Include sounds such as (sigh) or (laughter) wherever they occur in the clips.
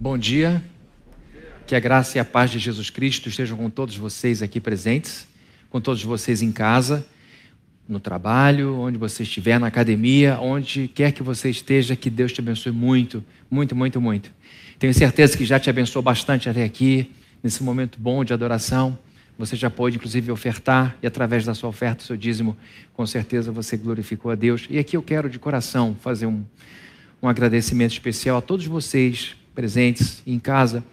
Bom dia. Que a graça e a paz de Jesus Cristo estejam com todos vocês aqui presentes, com todos vocês em casa, no trabalho, onde você estiver, na academia, onde quer que você esteja, que Deus te abençoe muito, muito, muito, muito. Tenho certeza que já te abençoou bastante até aqui, nesse momento bom de adoração. Você já pôde, inclusive, ofertar, e através da sua oferta, seu dízimo, com certeza você glorificou a Deus. E aqui eu quero, de coração, fazer um, um agradecimento especial a todos vocês presentes em casa,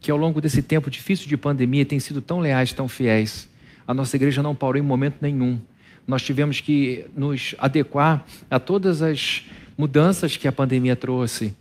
que ao longo desse tempo difícil de pandemia têm sido tão leais, tão fiéis. A nossa igreja não parou em momento nenhum. Nós tivemos que nos adequar a todas as mudanças que a pandemia trouxe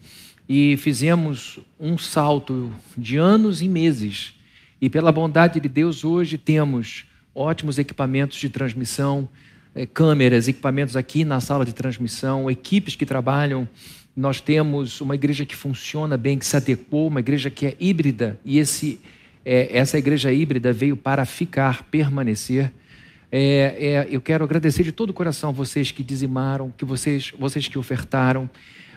e fizemos um salto de anos e meses. E pela bondade de Deus, hoje temos ótimos equipamentos de transmissão, eh, câmeras, equipamentos aqui na sala de transmissão, equipes que trabalham nós temos uma igreja que funciona bem, que se adequou, uma igreja que é híbrida, e esse, é, essa igreja híbrida veio para ficar, permanecer. É, é, eu quero agradecer de todo o coração vocês que dizimaram, que vocês, vocês que ofertaram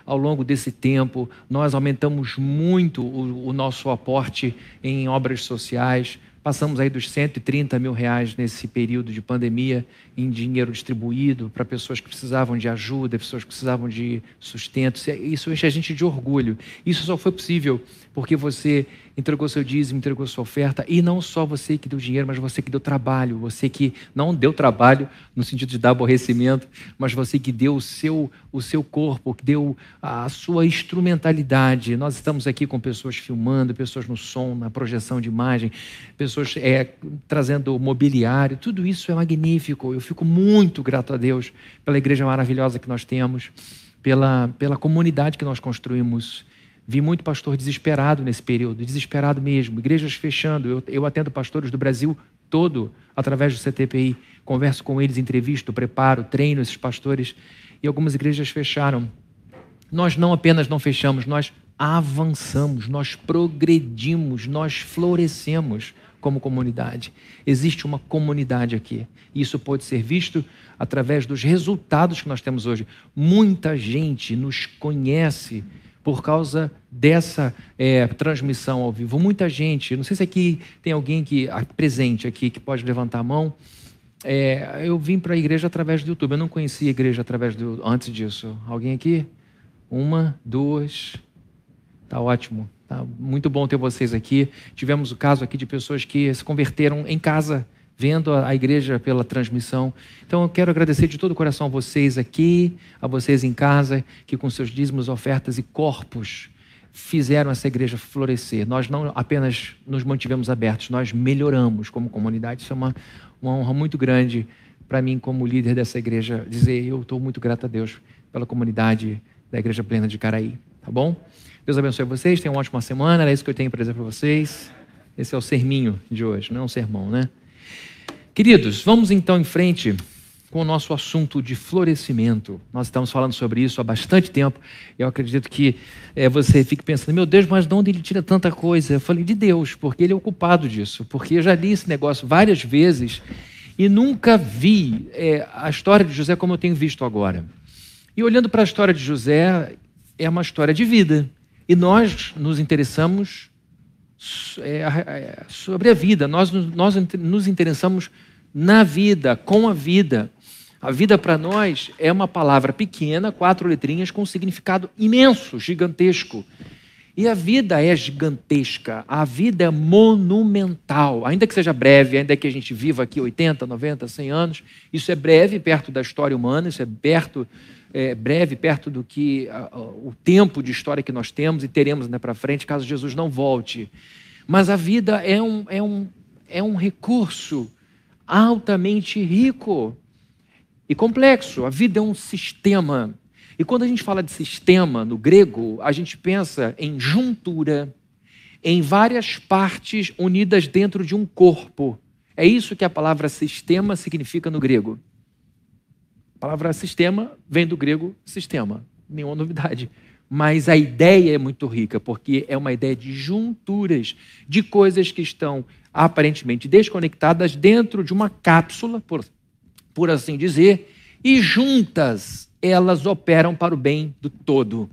ao longo desse tempo. Nós aumentamos muito o, o nosso aporte em obras sociais. Passamos aí dos 130 mil reais nesse período de pandemia em dinheiro distribuído para pessoas que precisavam de ajuda, pessoas que precisavam de sustento. Isso enche a gente de orgulho. Isso só foi possível porque você entregou seu dízimo, entregou sua oferta, e não só você que deu dinheiro, mas você que deu trabalho, você que não deu trabalho no sentido de dar aborrecimento, mas você que deu o seu, o seu corpo, que deu a sua instrumentalidade. Nós estamos aqui com pessoas filmando, pessoas no som, na projeção de imagem, pessoas é, trazendo mobiliário, tudo isso é magnífico. Eu fico muito grato a Deus pela igreja maravilhosa que nós temos, pela, pela comunidade que nós construímos Vi muito pastor desesperado nesse período, desesperado mesmo, igrejas fechando. Eu, eu atendo pastores do Brasil todo através do CTPI, converso com eles, entrevisto, preparo, treino esses pastores e algumas igrejas fecharam. Nós não apenas não fechamos, nós avançamos, nós progredimos, nós florescemos como comunidade. Existe uma comunidade aqui. Isso pode ser visto através dos resultados que nós temos hoje. Muita gente nos conhece por causa dessa é, transmissão ao vivo. Muita gente, não sei se aqui tem alguém que presente aqui que pode levantar a mão. É, eu vim para a igreja através do YouTube. Eu não conhecia a igreja através do antes disso. Alguém aqui? Uma, duas. Tá ótimo. Tá muito bom ter vocês aqui. Tivemos o caso aqui de pessoas que se converteram em casa vendo a igreja pela transmissão. Então eu quero agradecer de todo o coração a vocês aqui, a vocês em casa, que com seus dízimos, ofertas e corpos fizeram essa igreja florescer. Nós não apenas nos mantivemos abertos, nós melhoramos como comunidade. Isso é uma, uma honra muito grande para mim, como líder dessa igreja, dizer eu estou muito grato a Deus pela comunidade da Igreja Plena de Caraí. Tá bom? Deus abençoe vocês, tenham uma ótima semana, era isso que eu tenho para dizer para vocês. Esse é o serminho de hoje, não é um sermão, né? Queridos, vamos então em frente com o nosso assunto de florescimento. Nós estamos falando sobre isso há bastante tempo. Eu acredito que é, você fique pensando, meu Deus, mas de onde ele tira tanta coisa? Eu falei, de Deus, porque ele é o culpado disso. Porque eu já li esse negócio várias vezes e nunca vi é, a história de José como eu tenho visto agora. E olhando para a história de José, é uma história de vida. E nós nos interessamos sobre a vida, nós, nós nos interessamos na vida, com a vida. A vida para nós é uma palavra pequena, quatro letrinhas, com um significado imenso, gigantesco. E a vida é gigantesca, a vida é monumental. Ainda que seja breve, ainda que a gente viva aqui 80, 90, 100 anos, isso é breve perto da história humana, isso é perto é, breve, perto do que a, o tempo de história que nós temos e teremos né, para frente, caso Jesus não volte. Mas a vida é um, é um, é um recurso altamente rico e complexo. A vida é um sistema. E quando a gente fala de sistema no grego, a gente pensa em juntura, em várias partes unidas dentro de um corpo. É isso que a palavra sistema significa no grego. A palavra sistema vem do grego sistema, nenhuma novidade. Mas a ideia é muito rica, porque é uma ideia de junturas, de coisas que estão aparentemente desconectadas dentro de uma cápsula, por, por assim dizer, e juntas elas operam para o bem do todo.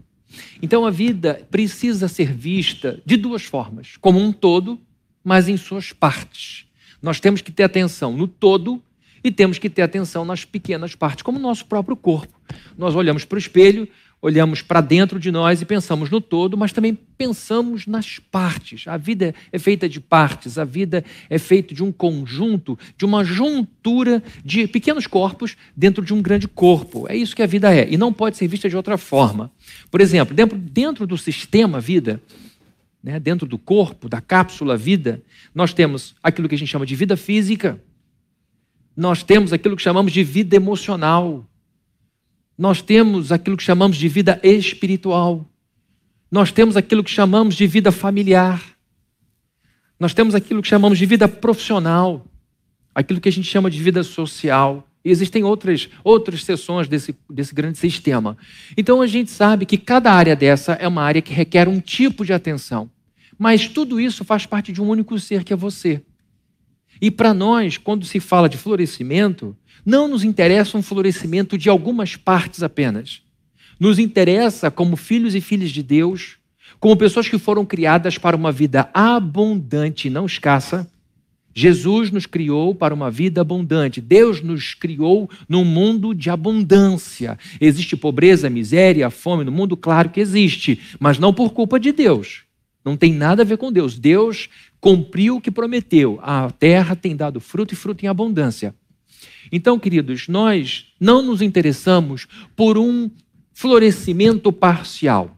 Então a vida precisa ser vista de duas formas: como um todo, mas em suas partes. Nós temos que ter atenção no todo e temos que ter atenção nas pequenas partes, como o nosso próprio corpo. Nós olhamos para o espelho, olhamos para dentro de nós e pensamos no todo, mas também pensamos nas partes. A vida é feita de partes, a vida é feita de um conjunto, de uma juntura de pequenos corpos dentro de um grande corpo. É isso que a vida é, e não pode ser vista de outra forma. Por exemplo, dentro, dentro do sistema vida, né, dentro do corpo, da cápsula vida, nós temos aquilo que a gente chama de vida física, nós temos aquilo que chamamos de vida emocional, nós temos aquilo que chamamos de vida espiritual. Nós temos aquilo que chamamos de vida familiar. Nós temos aquilo que chamamos de vida profissional. Aquilo que a gente chama de vida social. E existem outras, outras seções desse, desse grande sistema. Então a gente sabe que cada área dessa é uma área que requer um tipo de atenção. Mas tudo isso faz parte de um único ser que é você. E para nós, quando se fala de florescimento, não nos interessa um florescimento de algumas partes apenas. Nos interessa, como filhos e filhas de Deus, como pessoas que foram criadas para uma vida abundante não escassa. Jesus nos criou para uma vida abundante. Deus nos criou num mundo de abundância. Existe pobreza, miséria, fome no mundo? Claro que existe, mas não por culpa de Deus. Não tem nada a ver com Deus. Deus cumpriu o que prometeu. A terra tem dado fruto e fruto em abundância. Então, queridos, nós não nos interessamos por um florescimento parcial.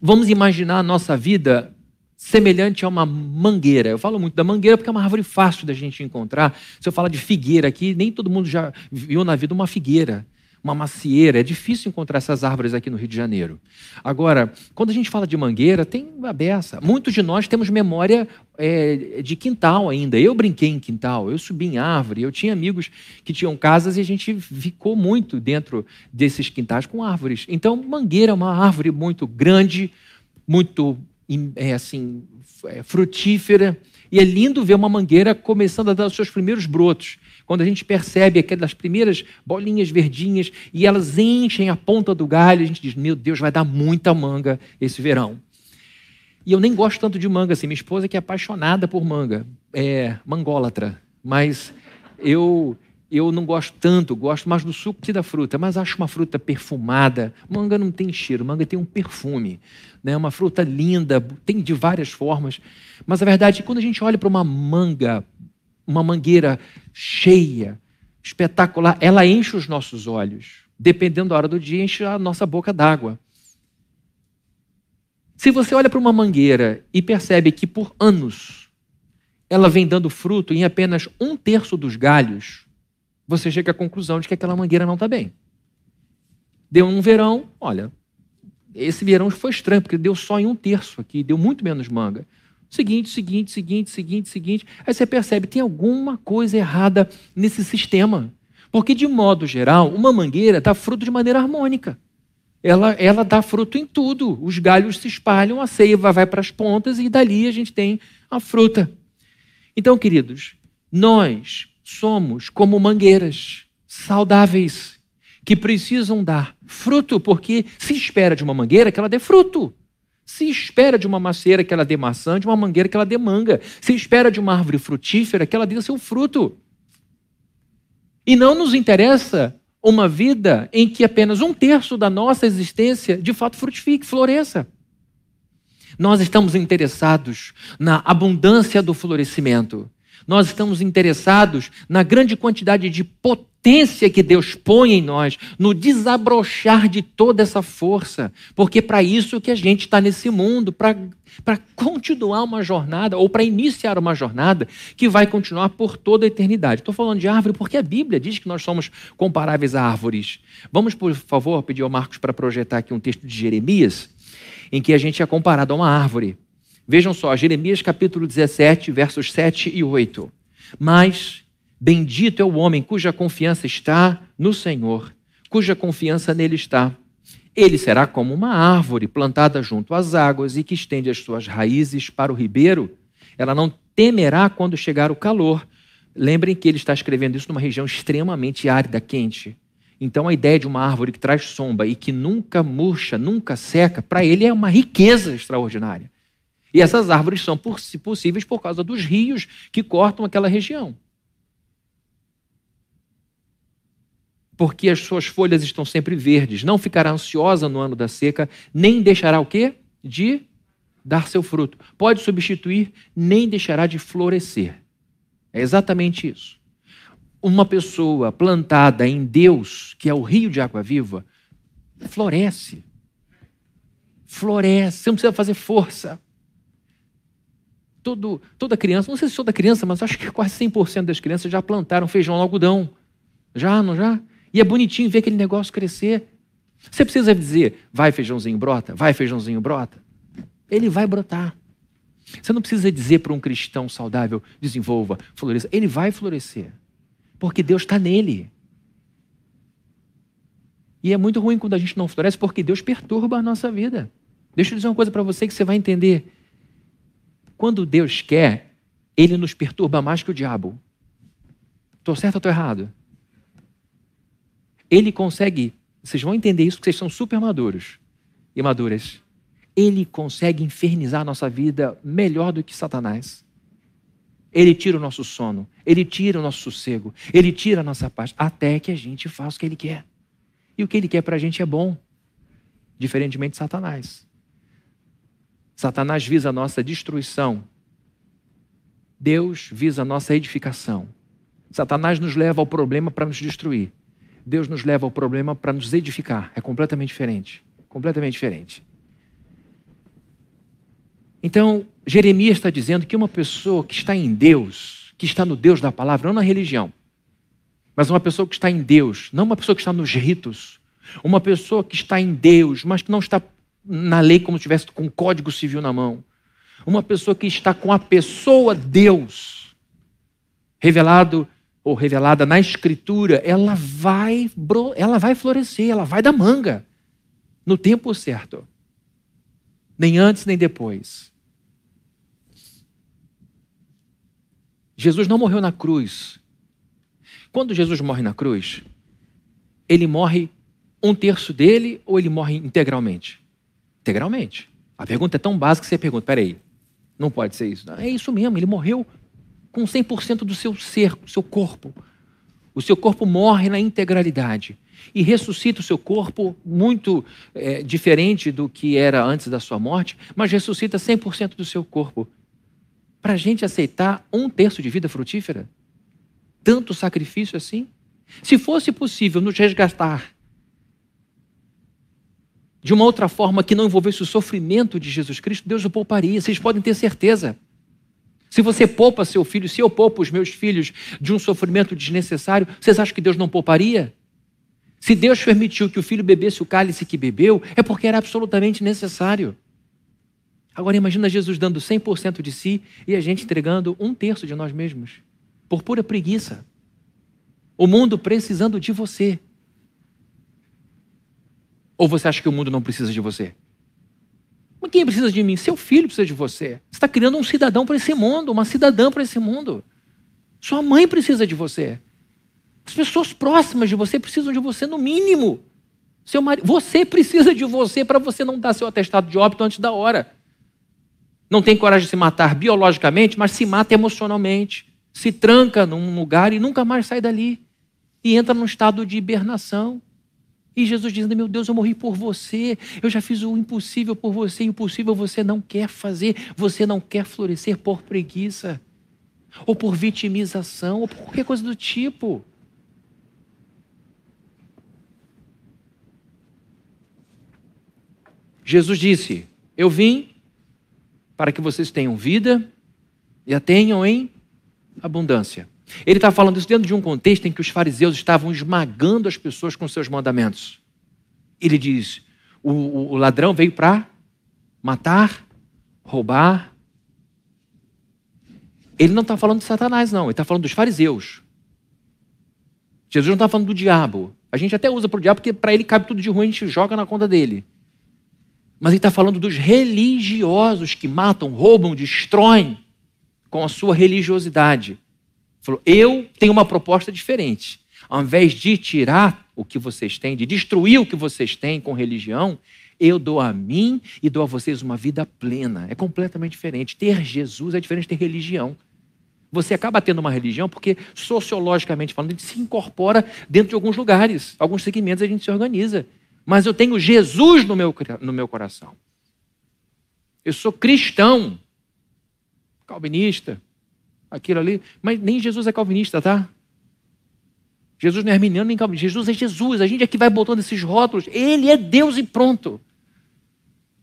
Vamos imaginar a nossa vida semelhante a uma mangueira. Eu falo muito da mangueira porque é uma árvore fácil da gente encontrar. Se eu falar de figueira aqui, nem todo mundo já viu na vida uma figueira uma macieira. É difícil encontrar essas árvores aqui no Rio de Janeiro. Agora, quando a gente fala de mangueira, tem a beça. Muitos de nós temos memória é, de quintal ainda. Eu brinquei em quintal, eu subi em árvore, eu tinha amigos que tinham casas e a gente ficou muito dentro desses quintais com árvores. Então, mangueira é uma árvore muito grande, muito é, assim, é, frutífera. E é lindo ver uma mangueira começando a dar os seus primeiros brotos quando a gente percebe aquelas primeiras bolinhas verdinhas e elas enchem a ponta do galho, a gente diz: Meu Deus, vai dar muita manga esse verão. E eu nem gosto tanto de manga assim. Minha esposa que é apaixonada por manga, é mangólatra, mas eu eu não gosto tanto, gosto mais do suco que da fruta, mas acho uma fruta perfumada. Manga não tem cheiro, manga tem um perfume. Né? Uma fruta linda, tem de várias formas. Mas a verdade é que quando a gente olha para uma manga uma mangueira cheia, espetacular, ela enche os nossos olhos. Dependendo da hora do dia, enche a nossa boca d'água. Se você olha para uma mangueira e percebe que por anos ela vem dando fruto em apenas um terço dos galhos, você chega à conclusão de que aquela mangueira não está bem. Deu um verão, olha, esse verão foi estranho, porque deu só em um terço aqui, deu muito menos manga. Seguinte, seguinte, seguinte, seguinte, seguinte. Aí você percebe, tem alguma coisa errada nesse sistema. Porque, de modo geral, uma mangueira dá fruto de maneira harmônica. Ela, ela dá fruto em tudo. Os galhos se espalham, a seiva vai para as pontas e dali a gente tem a fruta. Então, queridos, nós somos como mangueiras saudáveis que precisam dar fruto, porque se espera de uma mangueira que ela dê fruto. Se espera de uma macieira que ela dê maçã, de uma mangueira que ela dê manga. Se espera de uma árvore frutífera que ela dê seu fruto. E não nos interessa uma vida em que apenas um terço da nossa existência de fato frutifique, floresça. Nós estamos interessados na abundância do florescimento. Nós estamos interessados na grande quantidade de potência que Deus põe em nós, no desabrochar de toda essa força, porque para isso que a gente está nesse mundo, para continuar uma jornada, ou para iniciar uma jornada que vai continuar por toda a eternidade. Estou falando de árvore porque a Bíblia diz que nós somos comparáveis a árvores. Vamos, por favor, pedir ao Marcos para projetar aqui um texto de Jeremias, em que a gente é comparado a uma árvore. Vejam só, Jeremias capítulo 17, versos 7 e 8. Mas bendito é o homem cuja confiança está no Senhor, cuja confiança nele está. Ele será como uma árvore plantada junto às águas e que estende as suas raízes para o ribeiro. Ela não temerá quando chegar o calor. Lembrem que ele está escrevendo isso numa região extremamente árida, quente. Então a ideia de uma árvore que traz sombra e que nunca murcha, nunca seca, para ele é uma riqueza extraordinária. E essas árvores são possíveis por causa dos rios que cortam aquela região. Porque as suas folhas estão sempre verdes, não ficará ansiosa no ano da seca, nem deixará o quê? De dar seu fruto. Pode substituir, nem deixará de florescer. É exatamente isso. Uma pessoa plantada em Deus, que é o rio de água viva, floresce. Floresce, você não precisa fazer força. Todo, toda criança, não sei se toda criança, mas acho que quase 100% das crianças já plantaram feijão no algodão. Já, não já? E é bonitinho ver aquele negócio crescer. Você precisa dizer, vai feijãozinho brota, vai feijãozinho brota. Ele vai brotar. Você não precisa dizer para um cristão saudável, desenvolva, floresça. Ele vai florescer. Porque Deus está nele. E é muito ruim quando a gente não floresce, porque Deus perturba a nossa vida. Deixa eu dizer uma coisa para você que você vai entender. Quando Deus quer, Ele nos perturba mais que o diabo. Estou certo ou estou errado? Ele consegue, vocês vão entender isso, porque vocês são super maduros e maduras ele consegue infernizar nossa vida melhor do que Satanás. Ele tira o nosso sono, ele tira o nosso sossego, ele tira a nossa paz, até que a gente faça o que ele quer. E o que ele quer para a gente é bom, diferentemente de Satanás. Satanás visa a nossa destruição, Deus visa a nossa edificação. Satanás nos leva ao problema para nos destruir, Deus nos leva ao problema para nos edificar. É completamente diferente. Completamente diferente. Então, Jeremias está dizendo que uma pessoa que está em Deus, que está no Deus da palavra, não na religião, mas uma pessoa que está em Deus, não uma pessoa que está nos ritos, uma pessoa que está em Deus, mas que não está na lei como se estivesse com o código civil na mão, uma pessoa que está com a pessoa Deus, revelado ou revelada na Escritura, ela vai, ela vai florescer, ela vai dar manga no tempo certo nem antes nem depois. Jesus não morreu na cruz. Quando Jesus morre na cruz, ele morre um terço dele ou ele morre integralmente? Integralmente. A pergunta é tão básica que você pergunta: peraí, não pode ser isso. é isso mesmo, ele morreu com 100% do seu ser, do seu corpo. O seu corpo morre na integralidade e ressuscita o seu corpo muito é, diferente do que era antes da sua morte, mas ressuscita 100% do seu corpo. Para a gente aceitar um terço de vida frutífera? Tanto sacrifício assim? Se fosse possível nos resgatar de uma outra forma que não envolvesse o sofrimento de Jesus Cristo, Deus o pouparia, vocês podem ter certeza. Se você poupa seu filho, se eu poupo os meus filhos de um sofrimento desnecessário, vocês acham que Deus não pouparia? Se Deus permitiu que o filho bebesse o cálice que bebeu, é porque era absolutamente necessário. Agora imagina Jesus dando 100% de si e a gente entregando um terço de nós mesmos, por pura preguiça. O mundo precisando de você. Ou você acha que o mundo não precisa de você? Mas quem precisa de mim? Seu filho precisa de você. Você está criando um cidadão para esse mundo, uma cidadã para esse mundo. Sua mãe precisa de você. As pessoas próximas de você precisam de você no mínimo. Seu marido, você precisa de você para você não dar seu atestado de óbito antes da hora. Não tem coragem de se matar biologicamente, mas se mata emocionalmente. Se tranca num lugar e nunca mais sai dali. E entra num estado de hibernação. E Jesus dizendo: Meu Deus, eu morri por você, eu já fiz o impossível por você, e o possível você não quer fazer, você não quer florescer por preguiça, ou por vitimização, ou por qualquer coisa do tipo. Jesus disse: Eu vim para que vocês tenham vida e a tenham em abundância. Ele está falando isso dentro de um contexto em que os fariseus estavam esmagando as pessoas com seus mandamentos. Ele diz: o, o, o ladrão veio para matar, roubar. Ele não está falando de Satanás, não, ele está falando dos fariseus. Jesus não está falando do diabo. A gente até usa para o diabo porque para ele cabe tudo de ruim, a gente joga na conta dele. Mas ele está falando dos religiosos que matam, roubam, destroem com a sua religiosidade. Falou: eu tenho uma proposta diferente. Ao invés de tirar o que vocês têm, de destruir o que vocês têm com religião, eu dou a mim e dou a vocês uma vida plena. É completamente diferente. Ter Jesus é diferente de ter religião. Você acaba tendo uma religião porque, sociologicamente falando, a gente se incorpora dentro de alguns lugares, alguns segmentos a gente se organiza. Mas eu tenho Jesus no meu, no meu coração. Eu sou cristão, calvinista, aquilo ali, mas nem Jesus é calvinista, tá? Jesus não é arminiano nem calvinista. Jesus é Jesus. A gente é que vai botando esses rótulos. Ele é Deus e pronto.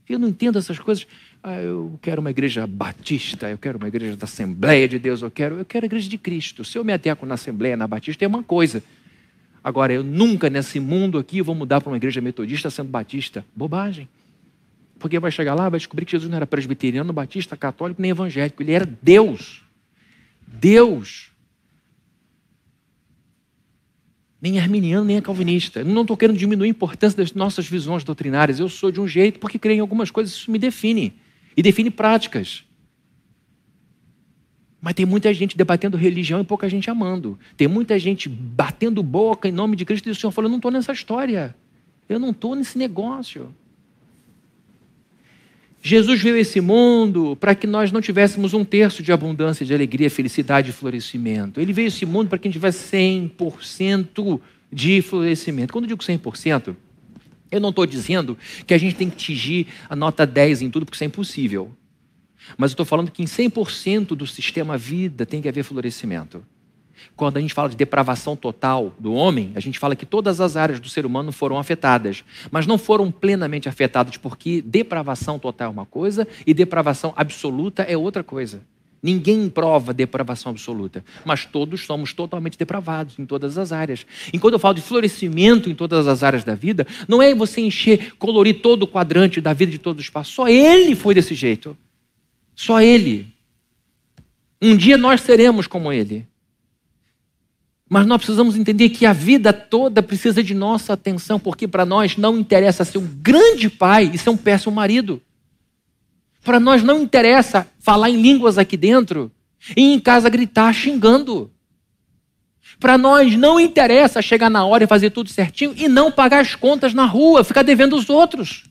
Eu não entendo essas coisas. Ah, eu quero uma igreja batista, eu quero uma igreja da Assembleia de Deus, eu quero, eu quero a igreja de Cristo. Se eu me adequo na Assembleia, na Batista, é uma coisa. Agora, eu nunca nesse mundo aqui vou mudar para uma igreja metodista sendo batista. Bobagem. Porque vai chegar lá, vai descobrir que Jesus não era presbiteriano, batista, católico, nem evangélico. Ele era Deus. Deus. nem arminiano, nem é calvinista. Eu não estou querendo diminuir a importância das nossas visões doutrinárias. Eu sou de um jeito porque creio em algumas coisas, isso me define. E define práticas. Mas tem muita gente debatendo religião e pouca gente amando. Tem muita gente batendo boca em nome de Cristo e o Senhor falou: Eu não estou nessa história. Eu não estou nesse negócio. Jesus veio a esse mundo para que nós não tivéssemos um terço de abundância, de alegria, felicidade e florescimento. Ele veio a esse mundo para que a gente tivesse 100% de florescimento. Quando eu digo 100%, eu não estou dizendo que a gente tem que atingir a nota 10 em tudo, porque isso é impossível. Mas eu estou falando que em 100% do sistema vida tem que haver florescimento. Quando a gente fala de depravação total do homem, a gente fala que todas as áreas do ser humano foram afetadas, mas não foram plenamente afetadas, porque depravação total é uma coisa e depravação absoluta é outra coisa. Ninguém prova depravação absoluta, mas todos somos totalmente depravados em todas as áreas. Enquanto eu falo de florescimento em todas as áreas da vida, não é você encher, colorir todo o quadrante da vida de todo o espaço. Só ele foi desse jeito. Só ele. Um dia nós seremos como ele. Mas nós precisamos entender que a vida toda precisa de nossa atenção, porque para nós não interessa ser um grande pai e ser um péssimo marido. Para nós não interessa falar em línguas aqui dentro e em casa gritar xingando. Para nós não interessa chegar na hora e fazer tudo certinho e não pagar as contas na rua, ficar devendo os outros.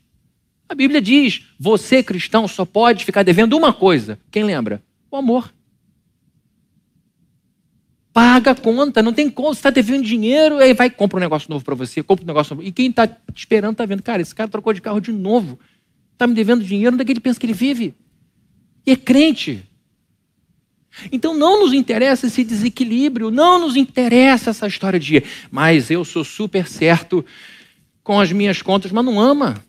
A Bíblia diz: você cristão só pode ficar devendo uma coisa. Quem lembra? O amor. Paga a conta, não tem como. Você está devendo dinheiro, aí vai compra um negócio novo para você, compra um negócio novo. E quem está esperando está vendo, cara, esse cara trocou de carro de novo. Está me devendo dinheiro, onde é que ele pensa que ele vive? E é crente. Então não nos interessa esse desequilíbrio, não nos interessa essa história de, mas eu sou super certo com as minhas contas, mas não ama.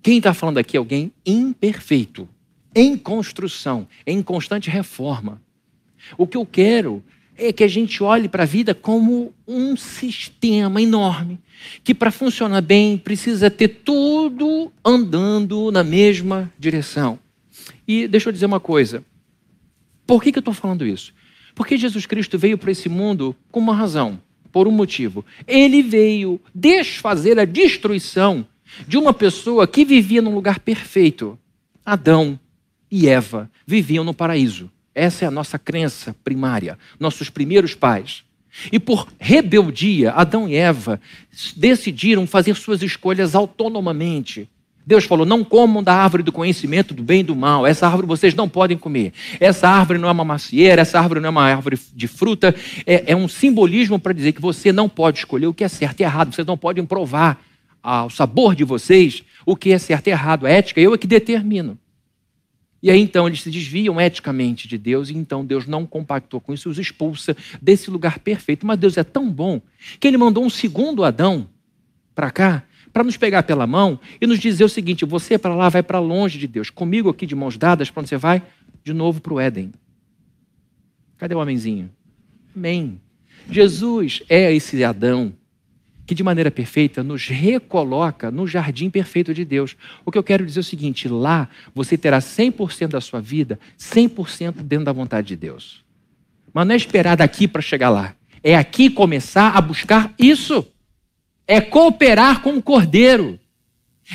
Quem está falando aqui é alguém imperfeito em construção, em constante reforma. O que eu quero é que a gente olhe para a vida como um sistema enorme, que para funcionar bem precisa ter tudo andando na mesma direção. E deixa eu dizer uma coisa. Por que, que eu estou falando isso? Porque Jesus Cristo veio para esse mundo com uma razão, por um motivo. Ele veio desfazer a destruição de uma pessoa que vivia num lugar perfeito. Adão, e Eva viviam no paraíso. Essa é a nossa crença primária, nossos primeiros pais. E por rebeldia, Adão e Eva decidiram fazer suas escolhas autonomamente. Deus falou: não comam da árvore do conhecimento do bem e do mal. Essa árvore vocês não podem comer. Essa árvore não é uma macieira, essa árvore não é uma árvore de fruta. É, é um simbolismo para dizer que você não pode escolher o que é certo e errado. Vocês não podem provar ao sabor de vocês o que é certo e errado. A ética eu é que determino. E aí então eles se desviam eticamente de Deus, e então Deus não compactou com isso, os expulsa desse lugar perfeito. Mas Deus é tão bom que ele mandou um segundo Adão para cá, para nos pegar pela mão e nos dizer o seguinte: você para lá vai para longe de Deus, comigo aqui de mãos dadas, para onde você vai? De novo para o Éden. Cadê o homenzinho? Amém. Jesus é esse Adão que de maneira perfeita nos recoloca no jardim perfeito de Deus. O que eu quero dizer é o seguinte: lá você terá 100% da sua vida, 100% dentro da vontade de Deus. Mas não é esperar daqui para chegar lá. É aqui começar a buscar isso. É cooperar com o Cordeiro.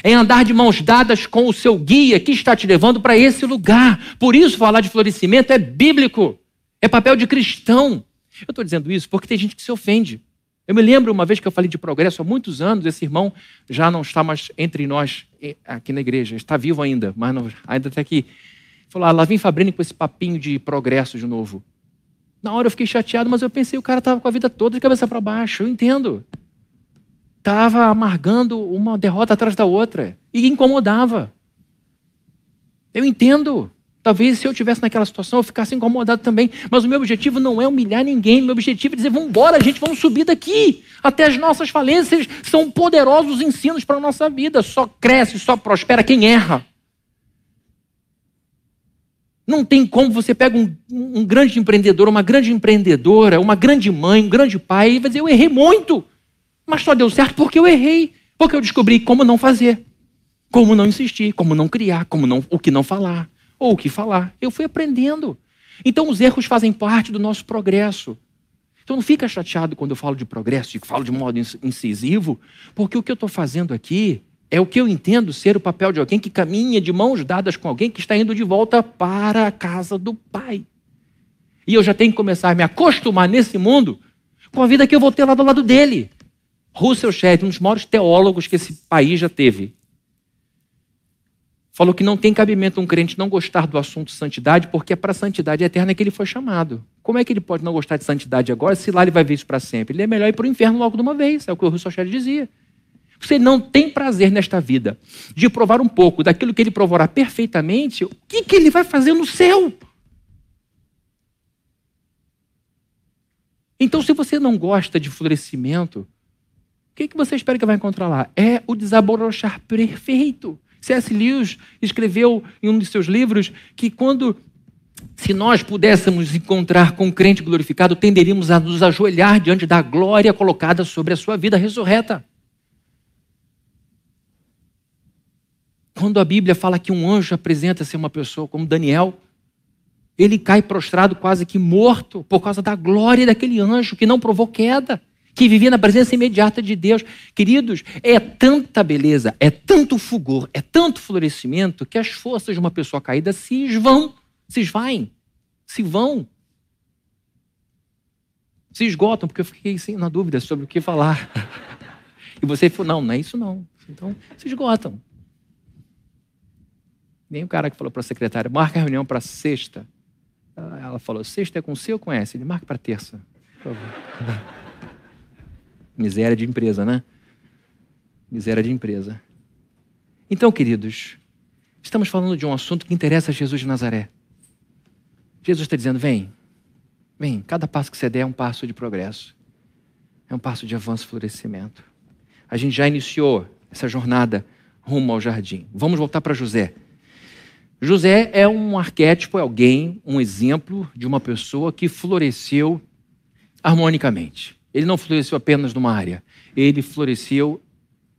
É andar de mãos dadas com o seu guia que está te levando para esse lugar. Por isso, falar de florescimento é bíblico. É papel de cristão. Eu estou dizendo isso porque tem gente que se ofende. Eu me lembro uma vez que eu falei de progresso há muitos anos, esse irmão já não está mais entre nós eh, aqui na igreja, está vivo ainda, mas não, ainda está aqui. Falou, ah, lá vem Fabrini com esse papinho de progresso de novo. Na hora eu fiquei chateado, mas eu pensei, o cara estava com a vida toda de cabeça para baixo, eu entendo. Estava amargando uma derrota atrás da outra e incomodava. Eu entendo. Talvez se eu tivesse naquela situação eu ficasse incomodado também. Mas o meu objetivo não é humilhar ninguém. O meu objetivo é dizer: vamos embora, gente, vamos subir daqui. Até as nossas falências são poderosos ensinos para a nossa vida. Só cresce, só prospera quem erra. Não tem como você pega um, um grande empreendedor, uma grande empreendedora, uma grande mãe, um grande pai e vai dizer: eu errei muito. Mas só deu certo porque eu errei. Porque eu descobri como não fazer, como não insistir, como não criar, como não, o que não falar ou o que falar. Eu fui aprendendo. Então os erros fazem parte do nosso progresso. Então não fica chateado quando eu falo de progresso e falo de modo incisivo, porque o que eu estou fazendo aqui é o que eu entendo ser o papel de alguém que caminha de mãos dadas com alguém que está indo de volta para a casa do Pai. E eu já tenho que começar a me acostumar nesse mundo com a vida que eu vou ter lá do lado dele. Russell Shedd, um dos maiores teólogos que esse país já teve, falou que não tem cabimento um crente não gostar do assunto santidade, porque é para a santidade eterna que ele foi chamado. Como é que ele pode não gostar de santidade agora, se lá ele vai ver isso para sempre? Ele é melhor ir para o inferno logo de uma vez, é o que o Russell Shedd dizia. Você não tem prazer nesta vida de provar um pouco daquilo que ele provará perfeitamente, o que, que ele vai fazer no céu? Então, se você não gosta de florescimento, o que, que você espera que vai encontrar lá? É o desabrochar perfeito. C.S. Lewis escreveu em um de seus livros que quando se nós pudéssemos encontrar com um crente glorificado, tenderíamos a nos ajoelhar diante da glória colocada sobre a sua vida ressurreta. Quando a Bíblia fala que um anjo apresenta-se uma pessoa como Daniel, ele cai prostrado, quase que morto, por causa da glória daquele anjo que não provou queda que vivia na presença imediata de Deus. Queridos, é tanta beleza, é tanto fulgor, é tanto florescimento que as forças de uma pessoa caída se esvão, se esvaem, se vão. Se esgotam, porque eu fiquei assim, na dúvida sobre o que falar. (laughs) E você falou, não, não é isso não. Então, se esgotam. Nem o cara que falou para a secretária, marca a reunião para sexta. Ela falou, sexta é com C ou com S? Ele marca para terça, por favor. Miséria de empresa, né? Miséria de empresa. Então, queridos, estamos falando de um assunto que interessa a Jesus de Nazaré. Jesus está dizendo: vem, vem, cada passo que você der é um passo de progresso, é um passo de avanço e florescimento. A gente já iniciou essa jornada rumo ao jardim. Vamos voltar para José. José é um arquétipo, é alguém, um exemplo de uma pessoa que floresceu harmonicamente. Ele não floresceu apenas numa área, ele floresceu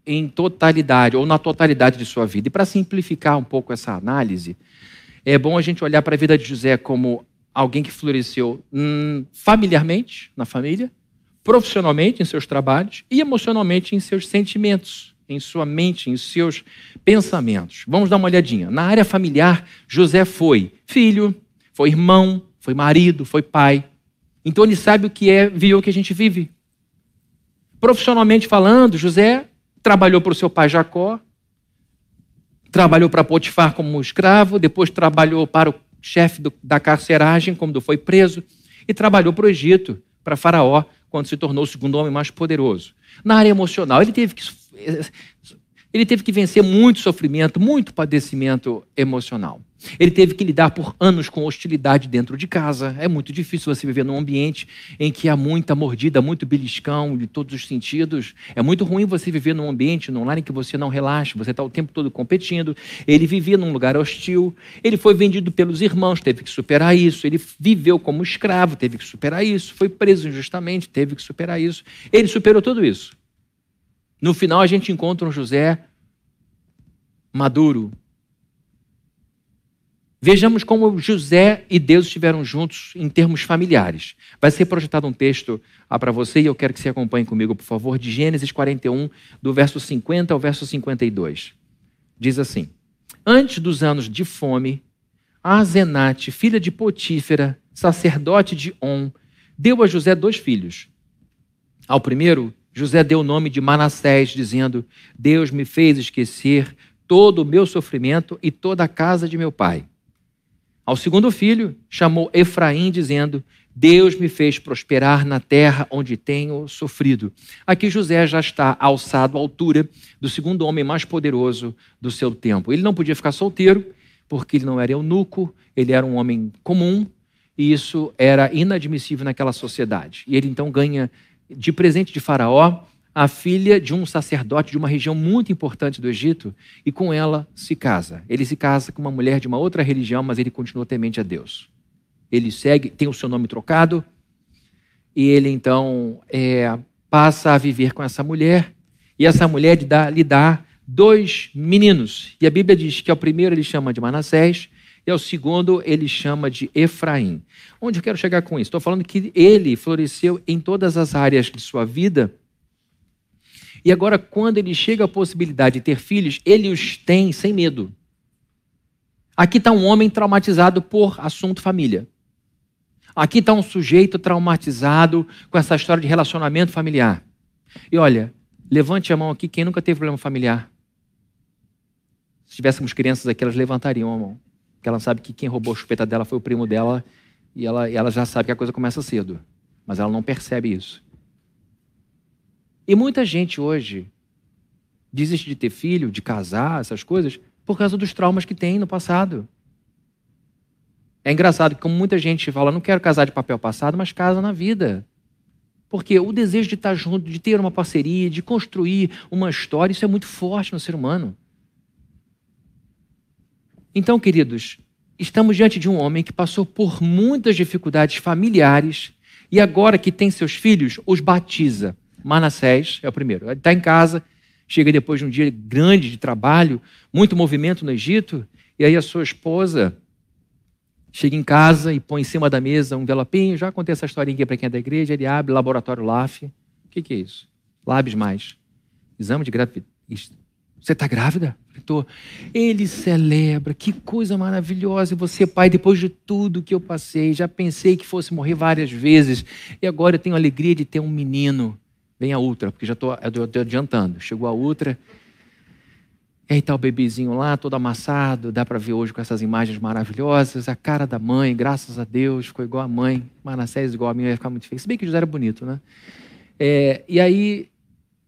em totalidade, ou na totalidade de sua vida. E para simplificar um pouco essa análise, é bom a gente olhar para a vida de José como alguém que floresceu hum, familiarmente, na família, profissionalmente, em seus trabalhos, e emocionalmente, em seus sentimentos, em sua mente, em seus pensamentos. Vamos dar uma olhadinha. Na área familiar, José foi filho, foi irmão, foi marido, foi pai, então ele sabe o que é viver o que a gente vive. Profissionalmente falando, José trabalhou para o seu pai Jacó, trabalhou para Potifar como escravo, depois trabalhou para o chefe do, da carceragem, quando foi preso, e trabalhou para o Egito, para Faraó, quando se tornou o segundo homem mais poderoso. Na área emocional, ele teve que ele teve que vencer muito sofrimento, muito padecimento emocional. Ele teve que lidar por anos com hostilidade dentro de casa. É muito difícil você viver num ambiente em que há muita mordida, muito beliscão de todos os sentidos. É muito ruim você viver num ambiente, num lar em que você não relaxa, você está o tempo todo competindo. Ele vivia num lugar hostil. Ele foi vendido pelos irmãos, teve que superar isso. Ele viveu como escravo, teve que superar isso. Foi preso injustamente, teve que superar isso. Ele superou tudo isso. No final, a gente encontra um José maduro. Vejamos como José e Deus estiveram juntos em termos familiares. Vai ser projetado um texto ah, para você e eu quero que você acompanhe comigo, por favor, de Gênesis 41, do verso 50 ao verso 52. Diz assim: Antes dos anos de fome, Azenate, filha de Potífera, sacerdote de On, deu a José dois filhos. Ao primeiro, José deu o nome de Manassés, dizendo: Deus me fez esquecer todo o meu sofrimento e toda a casa de meu pai. Ao segundo filho, chamou Efraim, dizendo: Deus me fez prosperar na terra onde tenho sofrido. Aqui José já está alçado à altura do segundo homem mais poderoso do seu tempo. Ele não podia ficar solteiro, porque ele não era eunuco, ele era um homem comum, e isso era inadmissível naquela sociedade. E ele então ganha de presente de Faraó a filha de um sacerdote de uma região muito importante do Egito e com ela se casa. Ele se casa com uma mulher de uma outra religião, mas ele continua temente a Deus. Ele segue, tem o seu nome trocado e ele então é, passa a viver com essa mulher e essa mulher lhe dá, lhe dá dois meninos. E a Bíblia diz que ao primeiro ele chama de Manassés e ao segundo ele chama de Efraim. Onde eu quero chegar com isso? Estou falando que ele floresceu em todas as áreas de sua vida e agora, quando ele chega à possibilidade de ter filhos, ele os tem sem medo. Aqui está um homem traumatizado por assunto família. Aqui está um sujeito traumatizado com essa história de relacionamento familiar. E olha, levante a mão aqui quem nunca teve problema familiar. Se tivéssemos crianças aqui, elas levantariam a mão. Porque ela sabe que quem roubou a chupeta dela foi o primo dela e ela, ela já sabe que a coisa começa cedo. Mas ela não percebe isso. E muita gente hoje desiste de ter filho, de casar, essas coisas, por causa dos traumas que tem no passado. É engraçado que, como muita gente fala, não quero casar de papel passado, mas casa na vida. Porque o desejo de estar junto, de ter uma parceria, de construir uma história, isso é muito forte no ser humano. Então, queridos, estamos diante de um homem que passou por muitas dificuldades familiares e agora que tem seus filhos, os batiza. Manassés é o primeiro. Ele está em casa, chega depois de um dia grande de trabalho, muito movimento no Egito, e aí a sua esposa chega em casa e põe em cima da mesa um envelopinho. Já contei essa historinha aqui para quem é da igreja. Ele abre laboratório LAF. O que, que é isso? Labs mais. Exame de gravidez. Você está grávida? Estou. Ele celebra, que coisa maravilhosa. E você, pai, depois de tudo que eu passei, já pensei que fosse morrer várias vezes. E agora eu tenho a alegria de ter um menino. Vem a Ultra, porque já estou adiantando. Chegou a Ultra. E aí está o bebezinho lá, todo amassado. Dá para ver hoje com essas imagens maravilhosas. A cara da mãe, graças a Deus, ficou igual a mãe. Manassés igual a mim, vai ficar muito feio. Se bem que José era bonito, né? É, e aí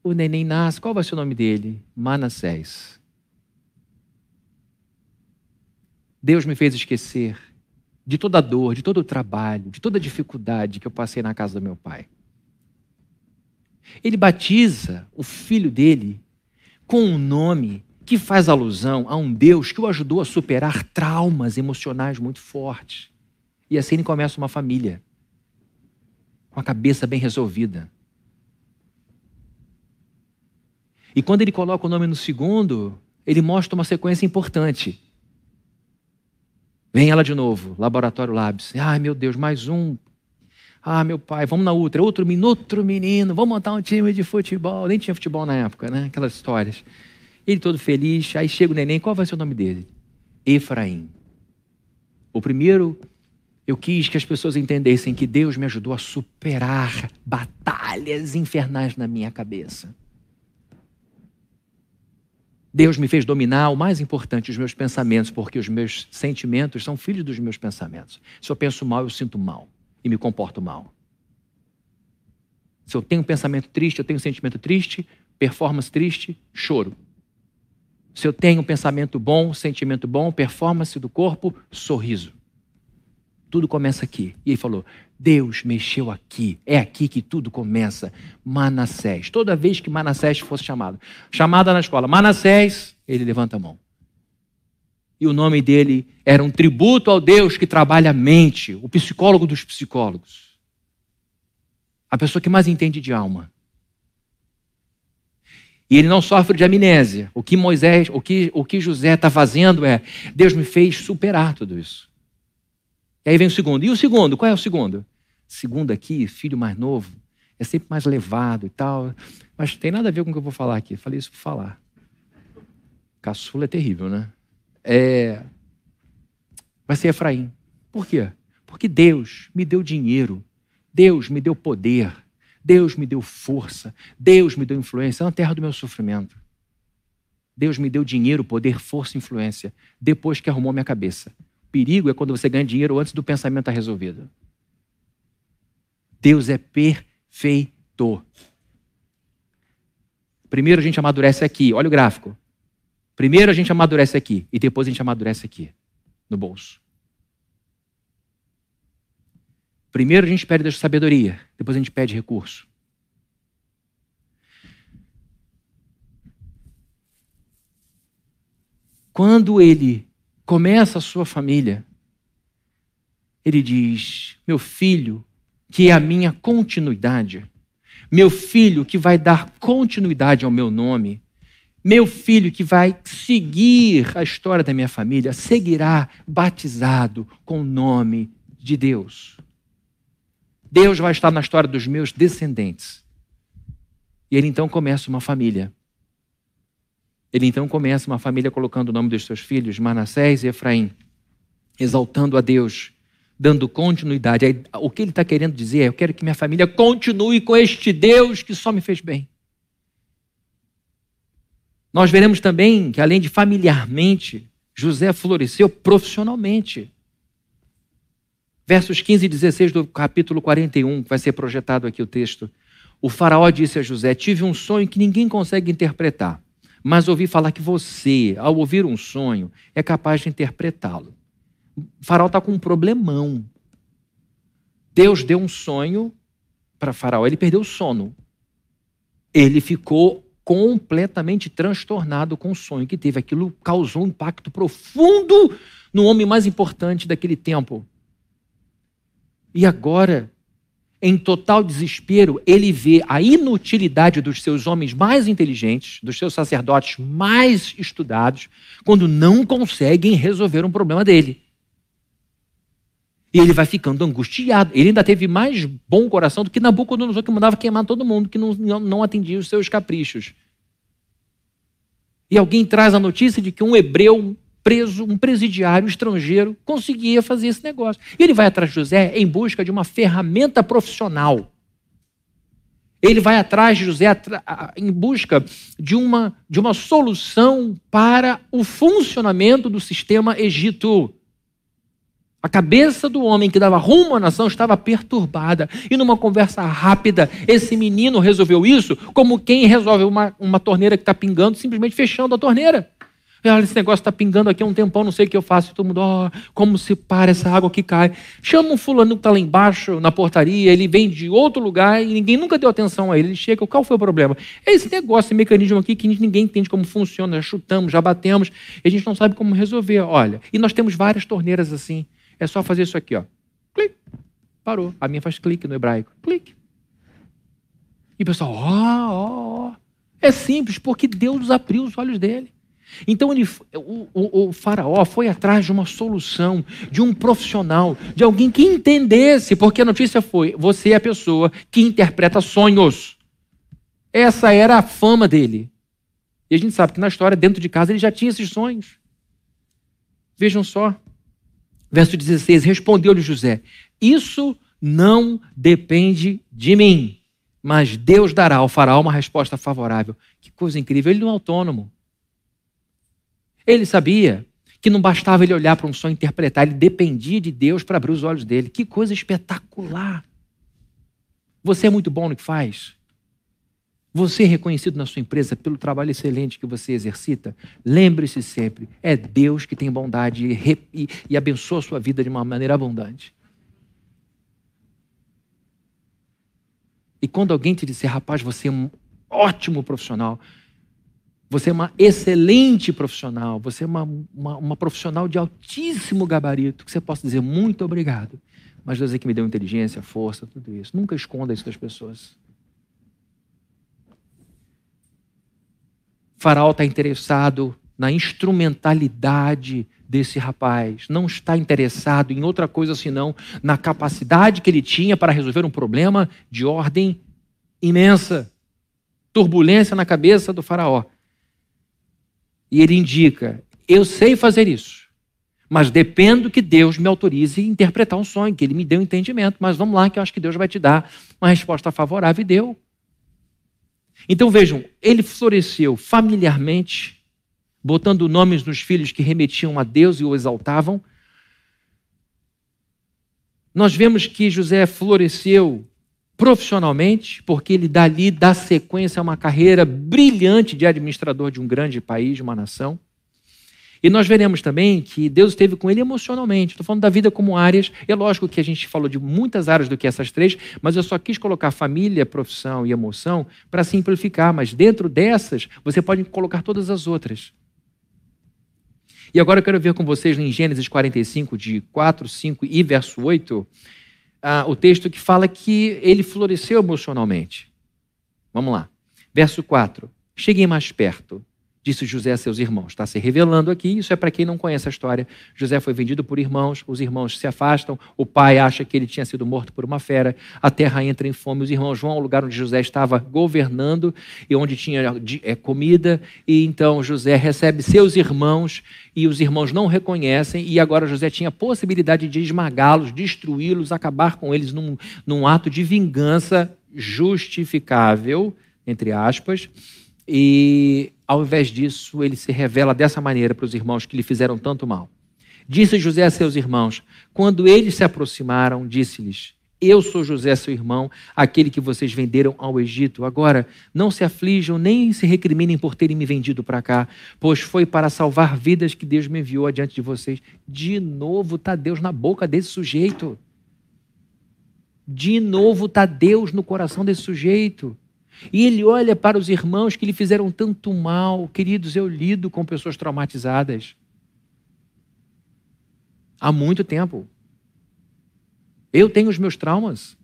o neném nasce. Qual vai ser o nome dele? Manassés. Deus me fez esquecer de toda a dor, de todo o trabalho, de toda a dificuldade que eu passei na casa do meu pai. Ele batiza o filho dele com um nome que faz alusão a um Deus que o ajudou a superar traumas emocionais muito fortes. E assim ele começa uma família, com a cabeça bem resolvida. E quando ele coloca o nome no segundo, ele mostra uma sequência importante. Vem ela de novo, Laboratório Labs. Ai, meu Deus, mais um ah, meu pai, vamos na outra, outro menino, outro menino, vamos montar um time de futebol. Nem tinha futebol na época, né? Aquelas histórias. Ele todo feliz, aí chega o neném, qual vai ser o nome dele? Efraim. O primeiro, eu quis que as pessoas entendessem que Deus me ajudou a superar batalhas infernais na minha cabeça. Deus me fez dominar o mais importante, os meus pensamentos, porque os meus sentimentos são filhos dos meus pensamentos. Se eu penso mal, eu sinto mal e me comporto mal. Se eu tenho um pensamento triste, eu tenho um sentimento triste, performance triste, choro. Se eu tenho um pensamento bom, sentimento bom, performance do corpo, sorriso. Tudo começa aqui. E ele falou: Deus mexeu aqui. É aqui que tudo começa. Manassés. Toda vez que Manassés fosse chamado, chamada na escola, Manassés, ele levanta a mão e o nome dele era um tributo ao Deus que trabalha a mente, o psicólogo dos psicólogos. A pessoa que mais entende de alma. E ele não sofre de amnésia. O que Moisés, o que, o que José está fazendo é: Deus me fez superar tudo isso. E aí vem o segundo. E o segundo? Qual é o segundo? Segundo aqui, filho mais novo, é sempre mais levado e tal. Mas tem nada a ver com o que eu vou falar aqui. Falei isso por falar. Caçula é terrível, né? é, vai ser Efraim. Por quê? Porque Deus me deu dinheiro Deus me deu poder, Deus me deu força, Deus me deu influência na terra do meu sofrimento. Deus me deu dinheiro, poder, força e influência, depois que arrumou minha cabeça. Perigo é quando você ganha dinheiro antes do pensamento estar resolvido. Deus é perfeito. Primeiro a gente amadurece aqui, olha o gráfico. Primeiro a gente amadurece aqui e depois a gente amadurece aqui, no bolso. Primeiro a gente pede Deus sabedoria, depois a gente pede recurso. Quando ele começa a sua família, ele diz: Meu filho, que é a minha continuidade, meu filho que vai dar continuidade ao meu nome, meu filho que vai seguir a história da minha família, seguirá batizado com o nome de Deus. Deus vai estar na história dos meus descendentes. E ele então começa uma família. Ele então começa uma família colocando o nome dos seus filhos, Manassés e Efraim, exaltando a Deus, dando continuidade. o que ele está querendo dizer é: eu quero que minha família continue com este Deus que só me fez bem. Nós veremos também que, além de familiarmente, José floresceu profissionalmente versos 15 e 16 do capítulo 41, que vai ser projetado aqui o texto. O faraó disse a José: Tive um sonho que ninguém consegue interpretar, mas ouvi falar que você, ao ouvir um sonho, é capaz de interpretá-lo. Faraó está com um problemão. Deus deu um sonho para Faraó, ele perdeu o sono. Ele ficou completamente transtornado com o sonho que teve. Aquilo causou um impacto profundo no homem mais importante daquele tempo, e agora, em total desespero, ele vê a inutilidade dos seus homens mais inteligentes, dos seus sacerdotes mais estudados, quando não conseguem resolver um problema dele. E ele vai ficando angustiado. Ele ainda teve mais bom coração do que Nabucodonosor, que mandava queimar todo mundo, que não, não, atendia os seus caprichos. E alguém traz a notícia de que um hebreu preso, um presidiário estrangeiro, conseguia fazer esse negócio. E ele vai atrás de José em busca de uma ferramenta profissional. Ele vai atrás de José em busca de uma, de uma solução para o funcionamento do sistema Egito. A cabeça do homem que dava rumo à nação estava perturbada. E numa conversa rápida, esse menino resolveu isso como quem resolve uma, uma torneira que está pingando, simplesmente fechando a torneira. Olha, esse negócio está pingando aqui há um tempão, não sei o que eu faço. E todo mundo, oh, como se para essa água que cai. Chama um fulano que está lá embaixo, na portaria, ele vem de outro lugar e ninguém nunca deu atenção a ele. Ele chega, qual foi o problema? É esse negócio, esse mecanismo aqui que ninguém entende como funciona. Já chutamos, já batemos, e a gente não sabe como resolver. Olha, e nós temos várias torneiras assim. É só fazer isso aqui, ó. Clique. Parou. A minha faz clique no hebraico. Clique. E o pessoal, ó, ó, ó. É simples, porque Deus abriu os olhos dele. Então ele, o, o, o, faraó foi atrás de uma solução, de um profissional, de alguém que entendesse, porque a notícia foi: você é a pessoa que interpreta sonhos. Essa era a fama dele. E a gente sabe que na história, dentro de casa, ele já tinha esses sonhos. Vejam só. Verso 16: Respondeu-lhe José: Isso não depende de mim, mas Deus dará ao faraó uma resposta favorável. Que coisa incrível, ele não é autônomo. Ele sabia que não bastava ele olhar para um sonho e interpretar, ele dependia de Deus para abrir os olhos dele. Que coisa espetacular! Você é muito bom no que faz? Você é reconhecido na sua empresa pelo trabalho excelente que você exercita? Lembre-se sempre: é Deus que tem bondade e, e, e abençoa a sua vida de uma maneira abundante. E quando alguém te disser, rapaz, você é um ótimo profissional, você é uma excelente profissional, você é uma, uma, uma, profissional de altíssimo gabarito, que você possa dizer muito obrigado. Mas Deus é que me deu inteligência, força, tudo isso. Nunca esconda isso das pessoas. Faraó está interessado na instrumentalidade desse rapaz, não está interessado em outra coisa senão na capacidade que ele tinha para resolver um problema de ordem imensa. Turbulência na cabeça do faraó. E ele indica: eu sei fazer isso, Mas dependo que Deus me autorize a interpretar um sonho, que Ele me dê um entendimento. Mas vamos lá, que eu acho que Deus vai te dar uma resposta favorável. E deu. Então vejam, ele floresceu familiarmente, botando nomes nos filhos que remetiam a Deus e o exaltavam. Nós vemos que José floresceu profissionalmente, porque ele dali dá sequência a uma carreira brilhante de administrador de um grande país, de uma nação. E nós veremos também que Deus esteve com ele emocionalmente. Estou falando da vida como áreas. É lógico que a gente falou de muitas áreas do que essas três, mas eu só quis colocar família, profissão e emoção para simplificar. Mas dentro dessas, você pode colocar todas as outras. E agora eu quero ver com vocês em Gênesis 45, de 4, 5 e verso 8, ah, o texto que fala que ele floresceu emocionalmente. Vamos lá. Verso 4. Cheguei mais perto disse José a seus irmãos. Está se revelando aqui, isso é para quem não conhece a história. José foi vendido por irmãos, os irmãos se afastam, o pai acha que ele tinha sido morto por uma fera, a terra entra em fome, os irmãos vão ao lugar onde José estava governando e onde tinha é, comida, e então José recebe seus irmãos e os irmãos não reconhecem, e agora José tinha a possibilidade de esmagá-los, destruí-los, acabar com eles num, num ato de vingança justificável, entre aspas, e ao invés disso, ele se revela dessa maneira para os irmãos que lhe fizeram tanto mal. Disse José a seus irmãos: Quando eles se aproximaram, disse-lhes: Eu sou José, seu irmão, aquele que vocês venderam ao Egito. Agora, não se aflijam nem se recriminem por terem me vendido para cá, pois foi para salvar vidas que Deus me enviou adiante de vocês. De novo está Deus na boca desse sujeito. De novo está Deus no coração desse sujeito. E ele olha para os irmãos que lhe fizeram tanto mal. Queridos, eu lido com pessoas traumatizadas. Há muito tempo. Eu tenho os meus traumas,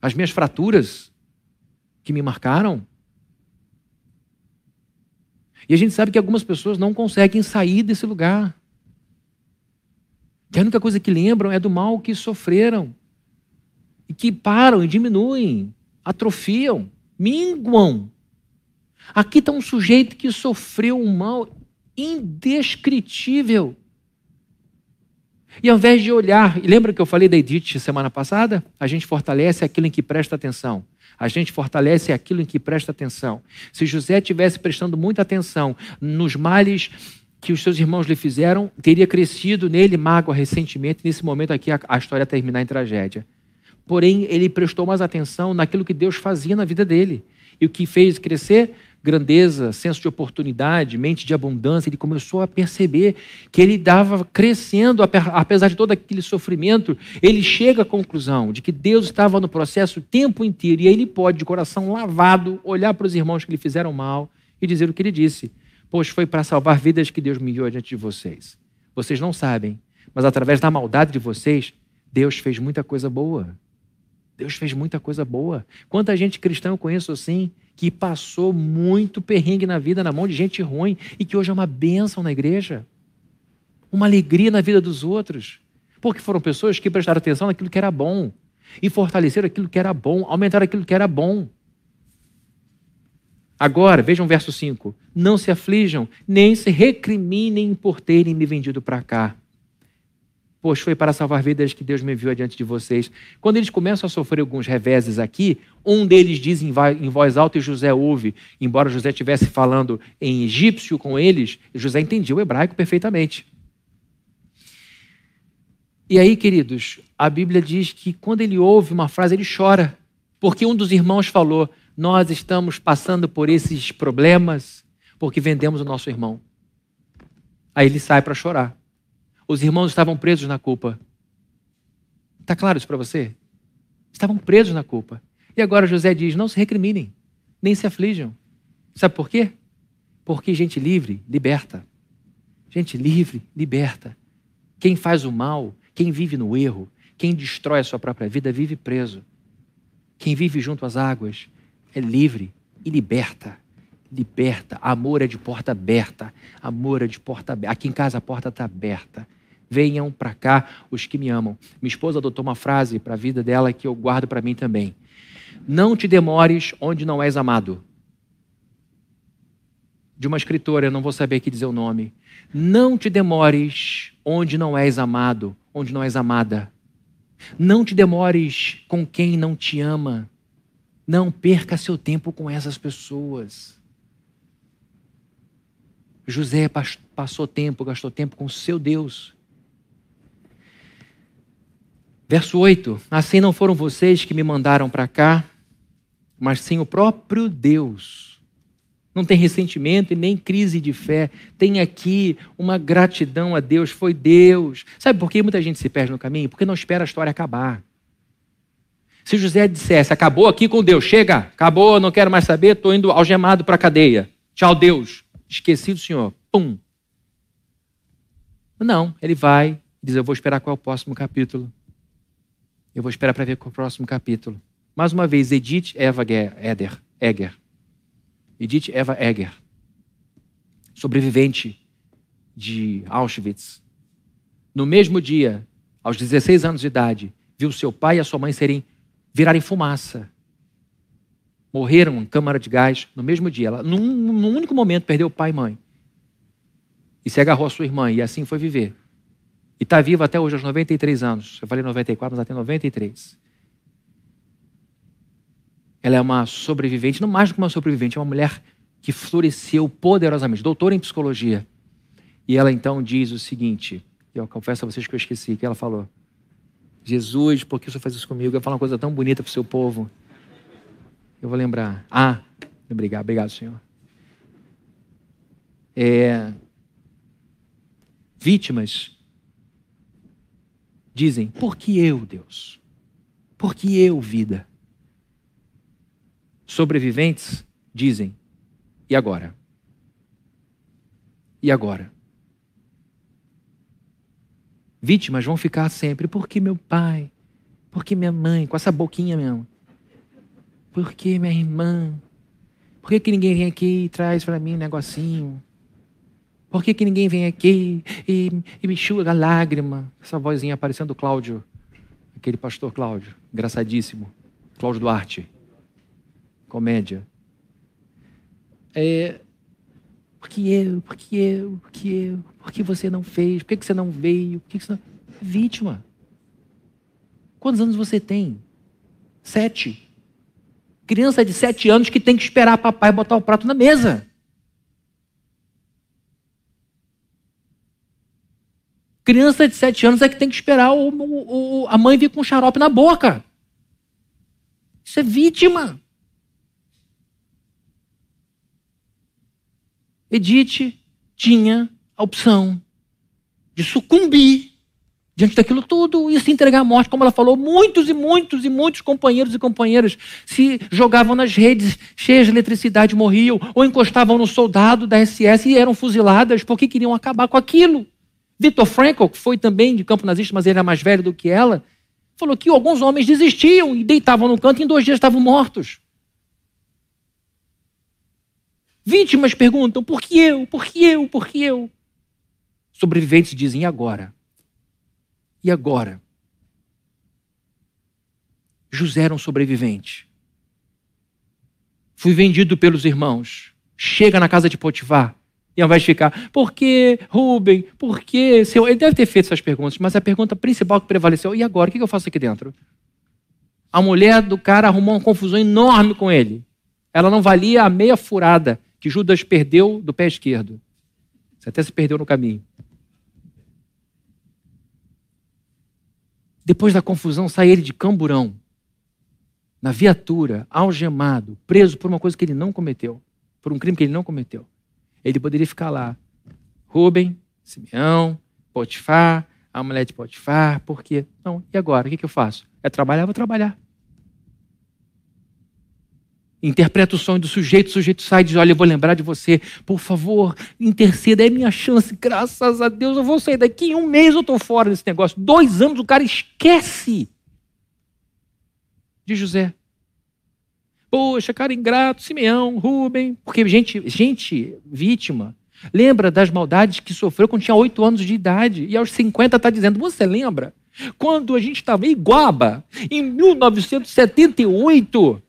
as minhas fraturas que me marcaram. E a gente sabe que algumas pessoas não conseguem sair desse lugar. Que a única coisa que lembram é do mal que sofreram. E que param e diminuem atrofiam, minguam. Aqui está um sujeito que sofreu um mal indescritível. E ao invés de olhar, lembra que eu falei da Edith semana passada? A gente fortalece aquilo em que presta atenção. A gente fortalece aquilo em que presta atenção. Se José tivesse prestando muita atenção nos males que os seus irmãos lhe fizeram, teria crescido nele mágoa, ressentimento. Nesse momento aqui a, a história terminar em tragédia. Porém, ele prestou mais atenção naquilo que Deus fazia na vida dele. E o que fez crescer? Grandeza, senso de oportunidade, mente de abundância. Ele começou a perceber que ele dava crescendo, apesar de todo aquele sofrimento. Ele chega à conclusão de que Deus estava no processo o tempo inteiro. E aí ele pode, de coração lavado, olhar para os irmãos que lhe fizeram mal e dizer o que ele disse: Pois foi para salvar vidas que Deus me enviou diante de vocês. Vocês não sabem, mas através da maldade de vocês, Deus fez muita coisa boa. Deus fez muita coisa boa. Quanta gente cristã eu conheço assim, que passou muito perrengue na vida na mão de gente ruim e que hoje é uma bênção na igreja. Uma alegria na vida dos outros. Porque foram pessoas que prestaram atenção naquilo que era bom e fortaleceram aquilo que era bom, aumentaram aquilo que era bom. Agora, vejam o verso 5: Não se aflijam, nem se recriminem por terem me vendido para cá pois foi para salvar vidas que Deus me enviou adiante de vocês. Quando eles começam a sofrer alguns reveses aqui, um deles diz em voz alta e José ouve, embora José estivesse falando em egípcio com eles, José entendia o hebraico perfeitamente. E aí, queridos, a Bíblia diz que quando ele ouve uma frase, ele chora, porque um dos irmãos falou: Nós estamos passando por esses problemas porque vendemos o nosso irmão. Aí ele sai para chorar. Os irmãos estavam presos na culpa. Está claro isso para você? Estavam presos na culpa. E agora José diz: não se recriminem, nem se aflijam. Sabe por quê? Porque gente livre liberta. Gente livre liberta. Quem faz o mal, quem vive no erro, quem destrói a sua própria vida, vive preso. Quem vive junto às águas é livre e liberta. Liberta. Amor é de porta aberta. Amor é de porta aberta. Aqui em casa a porta está aberta. Venham para cá os que me amam. Minha esposa adotou uma frase para a vida dela que eu guardo para mim também. Não te demores onde não és amado. de uma escritora, eu não vou saber aqui dizer o nome. Não te demores onde não és amado, onde não és amada. Não te demores com quem não te ama. Não perca seu tempo com essas pessoas. José passou tempo, gastou tempo com seu Deus. Verso 8: Assim não foram vocês que me mandaram para cá, mas sim o próprio Deus não tem ressentimento e nem crise de fé. Tem aqui uma gratidão a Deus, foi Deus. Sabe por que muita gente se perde no caminho? Porque não espera a história acabar. Se José dissesse, acabou aqui com Deus, chega, acabou, não quero mais saber, estou indo algemado para a cadeia. Tchau, Deus. Esqueci do Senhor. Pum. Não, ele vai diz: Eu vou esperar qual é o próximo capítulo. Eu vou esperar para ver é o próximo capítulo. Mais uma vez, Edith Eva Eder, Egger. Edith Eva Egger, sobrevivente de Auschwitz. No mesmo dia, aos 16 anos de idade, viu seu pai e a sua mãe serem virarem fumaça. Morreram em câmara de gás no mesmo dia. Ela, num, num único momento, perdeu pai e mãe. E se agarrou a sua irmã, e assim foi viver. E está viva até hoje, aos 93 anos. Eu falei 94, mas tem 93. Ela é uma sobrevivente, não mais do que uma sobrevivente, é uma mulher que floresceu poderosamente, doutora em psicologia. E ela então diz o seguinte, eu confesso a vocês que eu esqueci, que ela falou, Jesus, por que o Senhor faz isso comigo? Eu falo uma coisa tão bonita para o seu povo. Eu vou lembrar. Ah, obrigado, obrigado, Senhor. É, vítimas dizem, por que eu, Deus? Por que eu, vida? Sobreviventes dizem: e agora? E agora? Vítimas vão ficar sempre, porque meu pai, porque minha mãe, com essa boquinha mesmo. Porque minha irmã? Por que, que ninguém vem aqui e traz para mim um negocinho? Por que, que ninguém vem aqui e, e me enxuga a lágrima? Essa vozinha aparecendo do Cláudio, aquele pastor Cláudio, engraçadíssimo, Cláudio Duarte comédia. É, porque eu, porque eu, porque eu, por que você não fez? Por que você não veio? Por que você não... Vítima. Quantos anos você tem? Sete. Criança de sete anos que tem que esperar papai botar o prato na mesa. Criança de sete anos é que tem que esperar o, o, a mãe vir com xarope na boca. Isso é vítima. Edith tinha a opção de sucumbir diante daquilo tudo e se entregar à morte, como ela falou, muitos e muitos e muitos companheiros e companheiras se jogavam nas redes cheias de eletricidade, morriam, ou encostavam no soldado da SS e eram fuziladas porque queriam acabar com aquilo. Victor Frankl, que foi também de campo nazista, mas ele era mais velho do que ela, falou que alguns homens desistiam e deitavam no canto e em dois dias estavam mortos. Vítimas perguntam: por que eu? Por que eu? Por que eu? Sobreviventes dizem: e agora? E agora? José era um sobrevivente. Fui vendido pelos irmãos. Chega na casa de Potifar. E ao invés de ficar, por que, Rubem? Por que? Ele deve ter feito essas perguntas, mas a pergunta principal que prevaleceu: e agora? O que eu faço aqui dentro? A mulher do cara arrumou uma confusão enorme com ele. Ela não valia a meia furada que Judas perdeu do pé esquerdo. Você até se perdeu no caminho. Depois da confusão, sai ele de camburão, na viatura, algemado, preso por uma coisa que ele não cometeu, por um crime que ele não cometeu. Ele poderia ficar lá. Rubem, Simeão, Potifar, a mulher de Potifar, por quê? Não, e agora? O que, eu faço? É trabalhar, vou trabalhar interpreta o sonho do sujeito, o sujeito sai e diz: Olha, eu vou lembrar de você, por favor, interceda, é minha chance, graças a Deus, eu vou sair daqui. Em um mês eu estou fora desse negócio. Dois anos o cara esquece de José. Poxa, cara ingrato, Simeão, Rubem, porque gente, gente vítima. Lembra das maldades que sofreu quando tinha oito anos de idade e aos 50 está dizendo: Você lembra? Quando a gente estava em Iguaba, em 1978,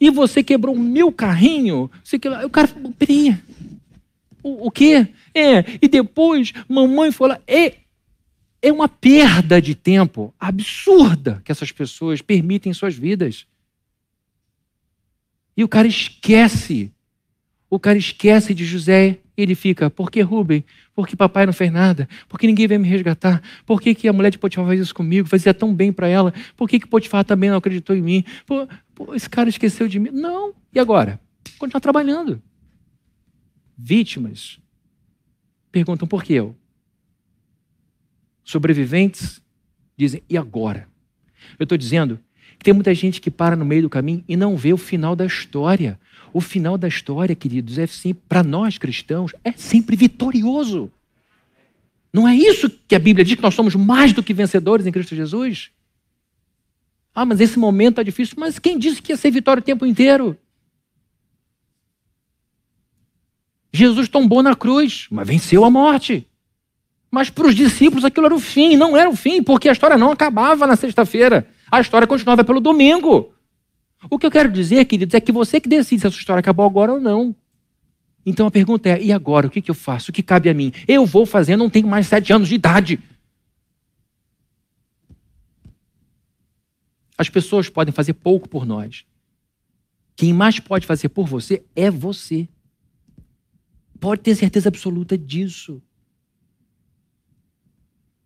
e você quebrou o meu carrinho, você quebrou... o cara falou, peraí, O, o quê? É, e depois mamãe lá. É, é uma perda de tempo absurda que essas pessoas permitem em suas vidas. E o cara esquece. O cara esquece de José. Ele fica, por que Rubem? Porque papai não fez nada? Porque ninguém veio me resgatar? Por que, que a mulher de Potifar faz isso comigo? Fazia tão bem para ela? Por que, que Potifar também não acreditou em mim? Pô, pô, esse cara esqueceu de mim. Não. E agora? Continuar trabalhando. Vítimas perguntam por que eu? Sobreviventes dizem, e agora? Eu estou dizendo tem muita gente que para no meio do caminho e não vê o final da história. O final da história, queridos, é sempre, para nós cristãos, é sempre vitorioso. Não é isso que a Bíblia diz que nós somos mais do que vencedores em Cristo Jesus? Ah, mas esse momento está difícil. Mas quem disse que ia ser vitória o tempo inteiro? Jesus tombou na cruz, mas venceu a morte. Mas para os discípulos aquilo era o fim, não era o fim, porque a história não acabava na sexta-feira. A história continuava pelo domingo. O que eu quero dizer, queridos, é que você que decide se a sua história acabou agora ou não. Então a pergunta é: e agora? O que, que eu faço? O que cabe a mim? Eu vou fazer, não tenho mais sete anos de idade. As pessoas podem fazer pouco por nós. Quem mais pode fazer por você é você. Pode ter certeza absoluta disso.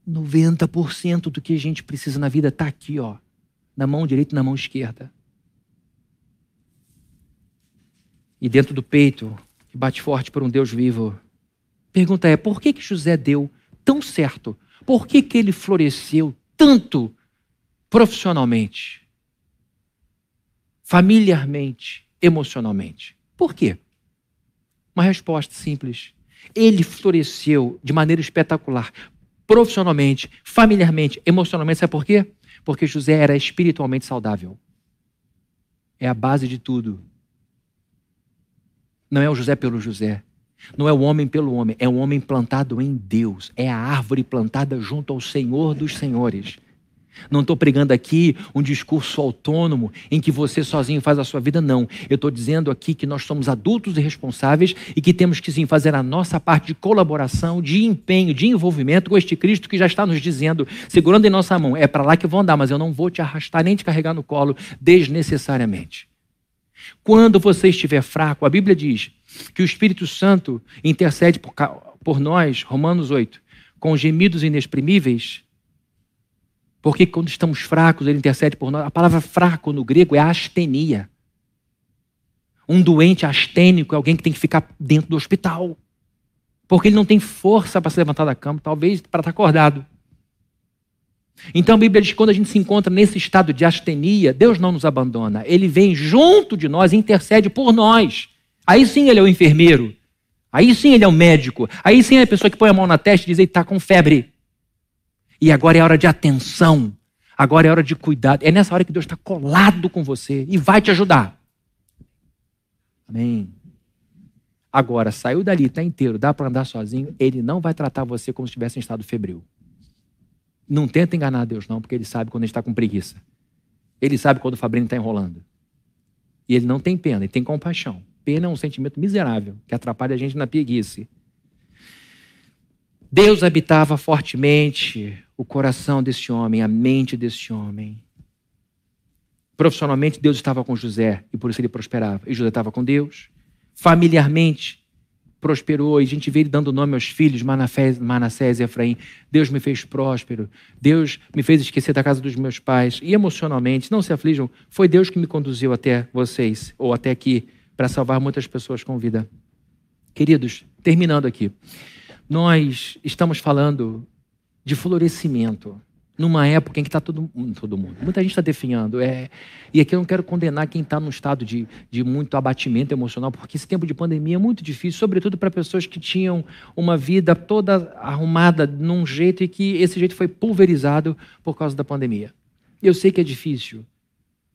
90% do que a gente precisa na vida está aqui, ó, na mão direita e na mão esquerda. e dentro do peito, que bate forte por um Deus vivo. Pergunta é: por que, que José deu tão certo? Por que, que ele floresceu tanto profissionalmente, familiarmente, emocionalmente? Por quê? Uma resposta simples. Ele floresceu de maneira espetacular, profissionalmente, familiarmente, emocionalmente. Sabe por quê? Porque José era espiritualmente saudável. É a base de tudo. Não é o José pelo José. Não é o homem pelo homem. É o homem plantado em Deus. É a árvore plantada junto ao Senhor dos Senhores. Não estou pregando aqui um discurso autônomo em que você sozinho faz a sua vida, não. Eu estou dizendo aqui que nós somos adultos e responsáveis e que temos que sim fazer a nossa parte de colaboração, de empenho, de envolvimento com este Cristo que já está nos dizendo, segurando em nossa mão: é para lá que eu vou andar, mas eu não vou te arrastar nem te carregar no colo desnecessariamente. Quando você estiver fraco, a Bíblia diz que o Espírito Santo intercede por, por nós, Romanos 8, com gemidos inexprimíveis. Porque quando estamos fracos, ele intercede por nós. A palavra fraco no grego é astenia. Um doente astênico é alguém que tem que ficar dentro do hospital. Porque ele não tem força para se levantar da cama, talvez para estar acordado. Então a Bíblia diz que quando a gente se encontra nesse estado de astenia, Deus não nos abandona. Ele vem junto de nós e intercede por nós. Aí sim ele é o enfermeiro. Aí sim ele é o médico. Aí sim é a pessoa que põe a mão na testa e diz: ele está com febre. E agora é hora de atenção. Agora é hora de cuidado. É nessa hora que Deus está colado com você e vai te ajudar. Amém. Agora, saiu dali, está inteiro, dá para andar sozinho, ele não vai tratar você como se estivesse em estado febril. Não tenta enganar Deus, não, porque ele sabe quando a gente está com preguiça. Ele sabe quando o Fabrício está enrolando. E ele não tem pena, ele tem compaixão. Pena é um sentimento miserável que atrapalha a gente na preguiça. Deus habitava fortemente o coração desse homem, a mente desse homem. Profissionalmente, Deus estava com José e por isso ele prosperava. E José estava com Deus. Familiarmente, prosperou, e a gente vê ele dando nome aos filhos, Manassés e Efraim. Deus me fez próspero, Deus me fez esquecer da casa dos meus pais. E emocionalmente, não se aflijam, foi Deus que me conduziu até vocês, ou até aqui, para salvar muitas pessoas com vida. Queridos, terminando aqui, nós estamos falando de florescimento numa época em que está todo, todo mundo, muita gente está definhando. É, e aqui eu não quero condenar quem está num estado de, de muito abatimento emocional, porque esse tempo de pandemia é muito difícil, sobretudo para pessoas que tinham uma vida toda arrumada num jeito e que esse jeito foi pulverizado por causa da pandemia. Eu sei que é difícil,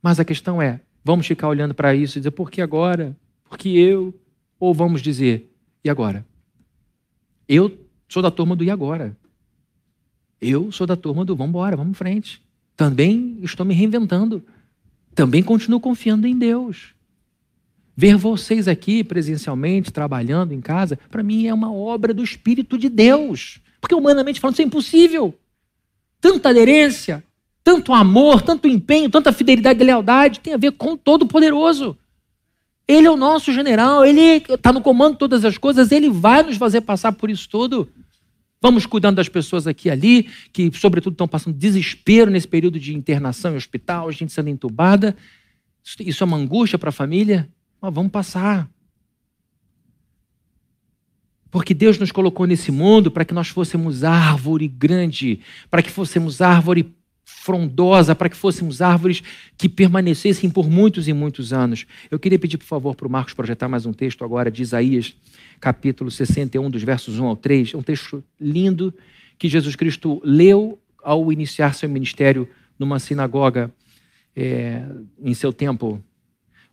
mas a questão é: vamos ficar olhando para isso e dizer, por que agora? Por que eu? Ou vamos dizer, e agora? Eu sou da turma do e agora. Eu sou da turma do vamos embora, vamos em frente. Também estou me reinventando. Também continuo confiando em Deus. Ver vocês aqui presencialmente, trabalhando em casa, para mim é uma obra do Espírito de Deus. Porque humanamente falando, isso é impossível. Tanta aderência, tanto amor, tanto empenho, tanta fidelidade e lealdade tem a ver com o Todo-Poderoso. Ele é o nosso general, ele está no comando de todas as coisas, ele vai nos fazer passar por isso tudo. Vamos cuidando das pessoas aqui e ali, que, sobretudo, estão passando desespero nesse período de internação em hospital, gente sendo entubada. Isso é uma angústia para a família. Mas vamos passar. Porque Deus nos colocou nesse mundo para que nós fôssemos árvore grande, para que fôssemos árvore frondosa, para que fôssemos árvores que permanecessem por muitos e muitos anos. Eu queria pedir, por favor, para o Marcos projetar mais um texto agora de Isaías, capítulo 61, dos versos 1 ao 3. É um texto lindo que Jesus Cristo leu ao iniciar seu ministério numa sinagoga é, em seu tempo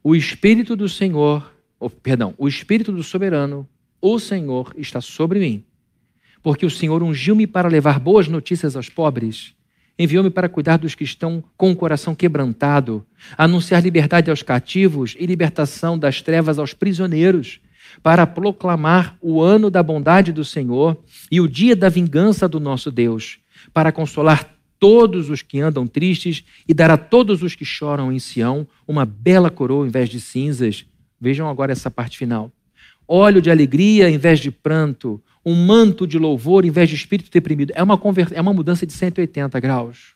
o Espírito do Senhor, oh, perdão, o Espírito do Soberano, o Senhor, está sobre mim. Porque o Senhor ungiu-me para levar boas notícias aos pobres, enviou-me para cuidar dos que estão com o coração quebrantado, anunciar liberdade aos cativos e libertação das trevas aos prisioneiros, para proclamar o ano da bondade do Senhor e o dia da vingança do nosso Deus, para consolar todos os que andam tristes e dar a todos os que choram em Sião uma bela coroa em vez de cinzas. Vejam agora essa parte final. Óleo de alegria em vez de pranto, um manto de louvor em vez de espírito deprimido. É uma, é uma mudança de 180 graus.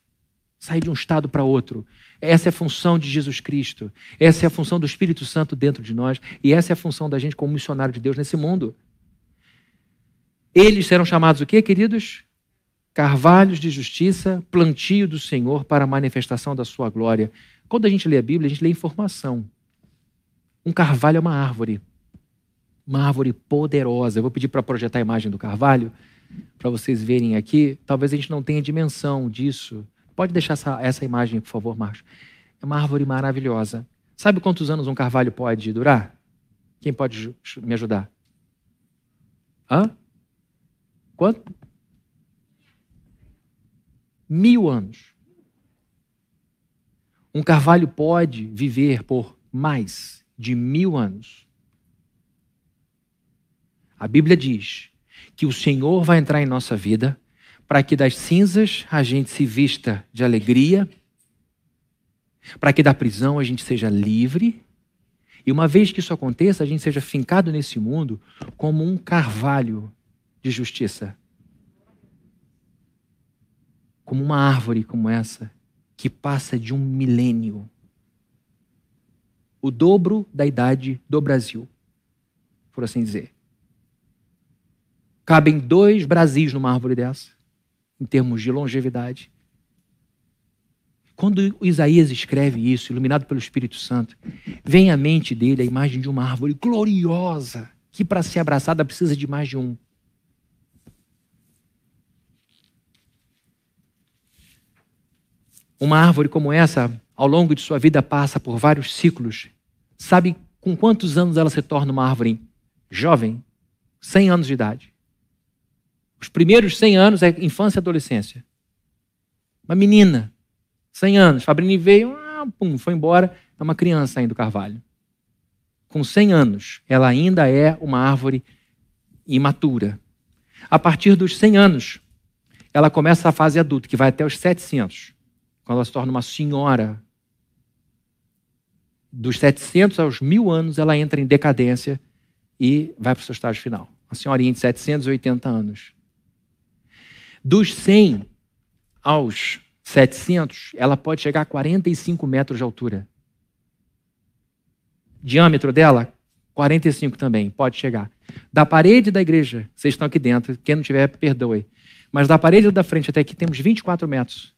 Sair de um estado para outro. Essa é a função de Jesus Cristo. Essa é a função do Espírito Santo dentro de nós. E essa é a função da gente como missionário de Deus nesse mundo. Eles serão chamados o quê, queridos? carvalhos de justiça, plantio do Senhor para a manifestação da sua glória. Quando a gente lê a Bíblia, a gente lê informação. Um carvalho é uma árvore, uma árvore poderosa. Eu vou pedir para projetar a imagem do carvalho, para vocês verem aqui. Talvez a gente não tenha dimensão disso. Pode deixar essa, essa imagem, por favor, Marcos. É uma árvore maravilhosa. Sabe quantos anos um carvalho pode durar? Quem pode me ajudar? Hã? Quanto? mil anos. Um carvalho pode viver por mais de mil anos. A Bíblia diz que o Senhor vai entrar em nossa vida para que das cinzas a gente se vista de alegria, para que da prisão a gente seja livre, e uma vez que isso aconteça, a gente seja fincado nesse mundo como um carvalho de justiça. Como uma árvore como essa, que passa de um milênio. O dobro da idade do Brasil, por assim dizer. Cabem dois Brasis numa árvore dessa, em termos de longevidade. Quando Isaías escreve isso, iluminado pelo Espírito Santo, vem à mente dele a imagem de uma árvore gloriosa, que para ser abraçada precisa de mais de um. Uma árvore como essa, ao longo de sua vida, passa por vários ciclos. Sabe com quantos anos ela se torna uma árvore jovem? 100 anos de idade. Os primeiros 100 anos é infância e adolescência. Uma menina, 100 anos. Fabrini veio, ah, pum, foi embora. É uma criança ainda do carvalho. Com 100 anos, ela ainda é uma árvore imatura. A partir dos 100 anos, ela começa a fase adulta, que vai até os 700 quando ela se torna uma senhora, dos 700 aos mil anos, ela entra em decadência e vai para o seu estágio final. Uma senhorinha de 780 anos. Dos 100 aos 700, ela pode chegar a 45 metros de altura. Diâmetro dela, 45 também, pode chegar. Da parede da igreja, vocês estão aqui dentro, quem não tiver, perdoe. Mas da parede da frente até aqui temos 24 metros.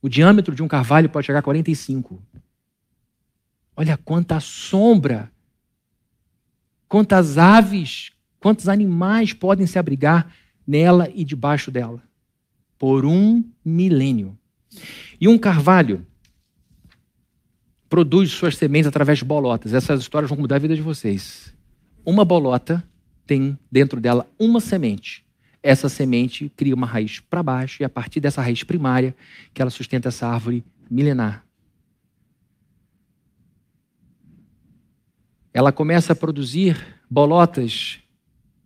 O diâmetro de um carvalho pode chegar a 45. Olha quanta sombra, quantas aves, quantos animais podem se abrigar nela e debaixo dela. Por um milênio. E um carvalho produz suas sementes através de bolotas. Essas histórias vão mudar a vida de vocês. Uma bolota tem dentro dela uma semente essa semente cria uma raiz para baixo e a partir dessa raiz primária que ela sustenta essa árvore milenar. ela começa a produzir bolotas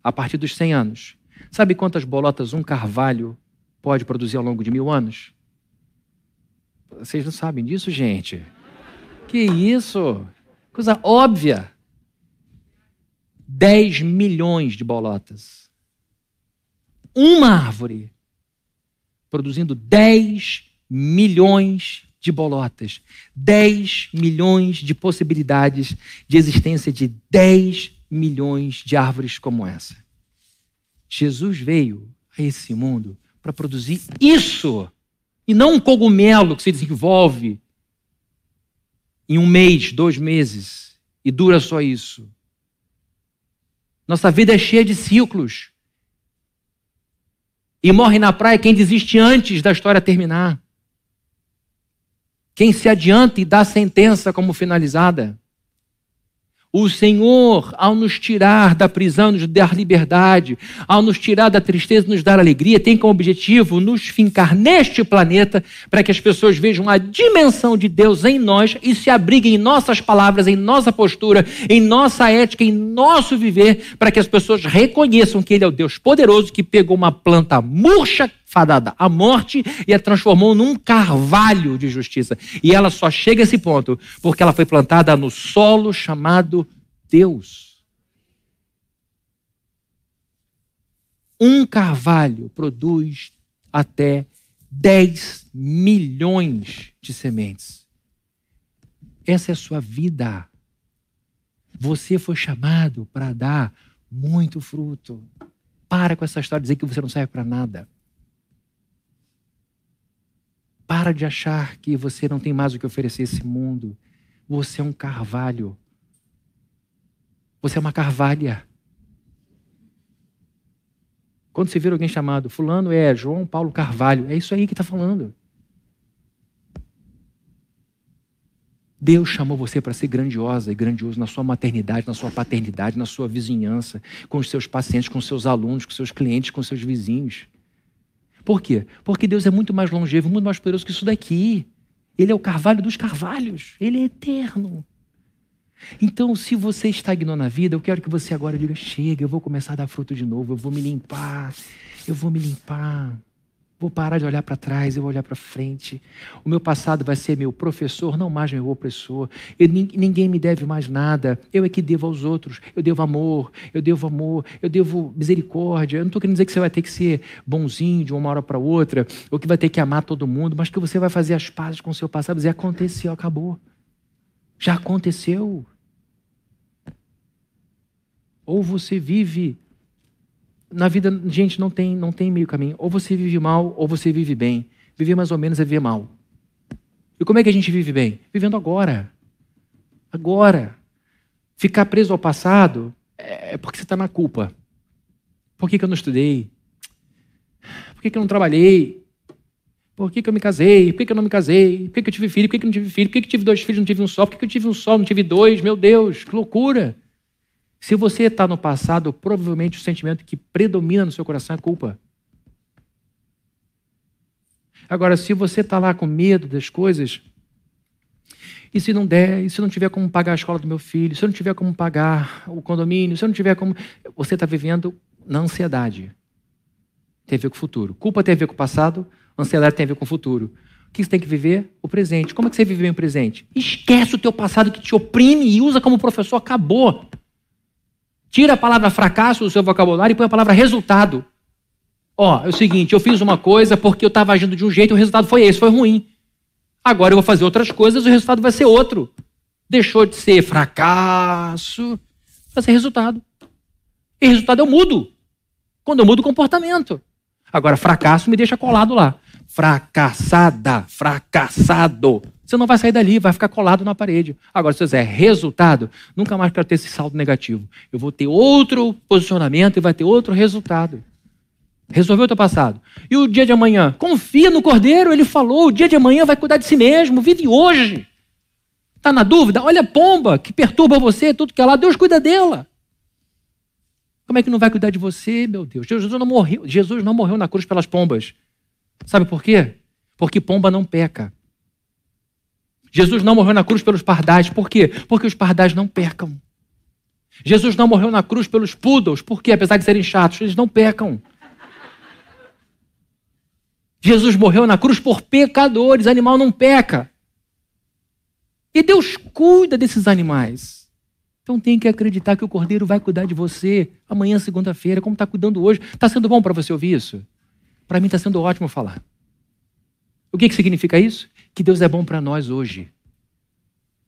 a partir dos 100 anos. Sabe quantas bolotas um carvalho pode produzir ao longo de mil anos? Vocês não sabem disso, gente? Que isso? Coisa óbvia. 10 milhões de bolotas. Uma árvore produzindo 10 milhões de bolotas. 10 milhões de possibilidades de existência de 10 milhões de árvores como essa. Jesus veio a esse mundo para produzir isso, e não um cogumelo que se desenvolve em um mês, dois meses, e dura só isso. Nossa vida é cheia de ciclos. E morre na praia quem desiste antes da história terminar. Quem se adianta e dá a sentença como finalizada. O Senhor, ao nos tirar da prisão, nos dar liberdade, ao nos tirar da tristeza, nos dar alegria, tem como objetivo nos fincar neste planeta para que as pessoas vejam a dimensão de Deus em nós e se abriguem em nossas palavras, em nossa postura, em nossa ética, em nosso viver, para que as pessoas reconheçam que Ele é o Deus poderoso que pegou uma planta murcha, fadada à morte e a transformou num carvalho de justiça. E ela só chega a esse ponto porque ela foi plantada no solo chamado Deus. Um carvalho produz até 10 milhões de sementes. Essa é a sua vida. Você foi chamado para dar muito fruto. Para com essa história de dizer que você não serve para nada. Para de achar que você não tem mais o que oferecer a esse mundo. Você é um carvalho. Você é uma carvalha. Quando você vê alguém chamado Fulano é João Paulo Carvalho, é isso aí que está falando. Deus chamou você para ser grandiosa e grandioso na sua maternidade, na sua paternidade, na sua vizinhança, com os seus pacientes, com os seus alunos, com os seus clientes, com os seus vizinhos. Por quê? Porque Deus é muito mais longevo, muito mais poderoso que isso daqui. Ele é o carvalho dos carvalhos. Ele é eterno. Então, se você estagnou na vida, eu quero que você agora diga: chega, eu vou começar a dar fruto de novo, eu vou me limpar, eu vou me limpar. Vou parar de olhar para trás, eu vou olhar para frente. O meu passado vai ser meu professor, não mais meu opressor. Eu, ninguém me deve mais nada. Eu é que devo aos outros. Eu devo amor, eu devo amor, eu devo misericórdia. Eu não estou querendo dizer que você vai ter que ser bonzinho de uma hora para outra, ou que vai ter que amar todo mundo, mas que você vai fazer as pazes com o seu passado. Dizer, aconteceu, acabou. Já aconteceu. Ou você vive na vida, gente, não tem, não tem meio caminho. Ou você vive mal, ou você vive bem. Viver mais ou menos é viver mal. E como é que a gente vive bem? Vivendo agora. Agora. Ficar preso ao passado é porque você está na culpa. Por que, que, eu não estudei? Por que, que eu não trabalhei? Por que, que eu me casei? Por que, eu não me casei? Por que, eu tive filho? Por que, eu não tive filho? Por que, eu tive dois filhos não tive um só? Por que eu tive um só, não tive dois? Meu Deus, que loucura! Se você está no passado, provavelmente o sentimento que predomina no seu coração é culpa. Agora, se você está lá com medo das coisas, e se não der, e se não tiver como pagar a escola do meu filho, se não tiver como pagar o condomínio, se não tiver como. Você está vivendo na ansiedade. Tem a ver com o futuro. Culpa tem a ver com o passado, ansiedade tem a ver com o futuro. O que você tem que viver? O presente. Como é que você vive bem o presente? Esquece o teu passado que te oprime e usa como professor. Acabou. Tira a palavra fracasso do seu vocabulário e põe a palavra resultado. Ó, é o seguinte, eu fiz uma coisa porque eu estava agindo de um jeito e o resultado foi esse, foi ruim. Agora eu vou fazer outras coisas e o resultado vai ser outro. Deixou de ser fracasso, vai ser resultado. E resultado eu mudo. Quando eu mudo o comportamento. Agora, fracasso me deixa colado lá. Fracassada, fracassado. Você não vai sair dali, vai ficar colado na parede. Agora, se você fizer resultado, nunca mais quero ter esse saldo negativo. Eu vou ter outro posicionamento e vai ter outro resultado. Resolveu o teu passado. E o dia de amanhã? Confia no Cordeiro, ele falou: o dia de amanhã vai cuidar de si mesmo, vive hoje. Está na dúvida? Olha a pomba que perturba você, tudo que é lá, Deus cuida dela. Como é que não vai cuidar de você, meu Deus? Jesus não morreu, Jesus não morreu na cruz pelas pombas. Sabe por quê? Porque pomba não peca. Jesus não morreu na cruz pelos pardais. Por quê? Porque os pardais não pecam. Jesus não morreu na cruz pelos poodles, porque apesar de serem chatos, eles não pecam. Jesus morreu na cruz por pecadores, animal não peca. E Deus cuida desses animais. Então tem que acreditar que o Cordeiro vai cuidar de você amanhã, segunda-feira, como está cuidando hoje. Está sendo bom para você ouvir isso? Para mim está sendo ótimo falar. O que, que significa isso? Que Deus é bom para nós hoje.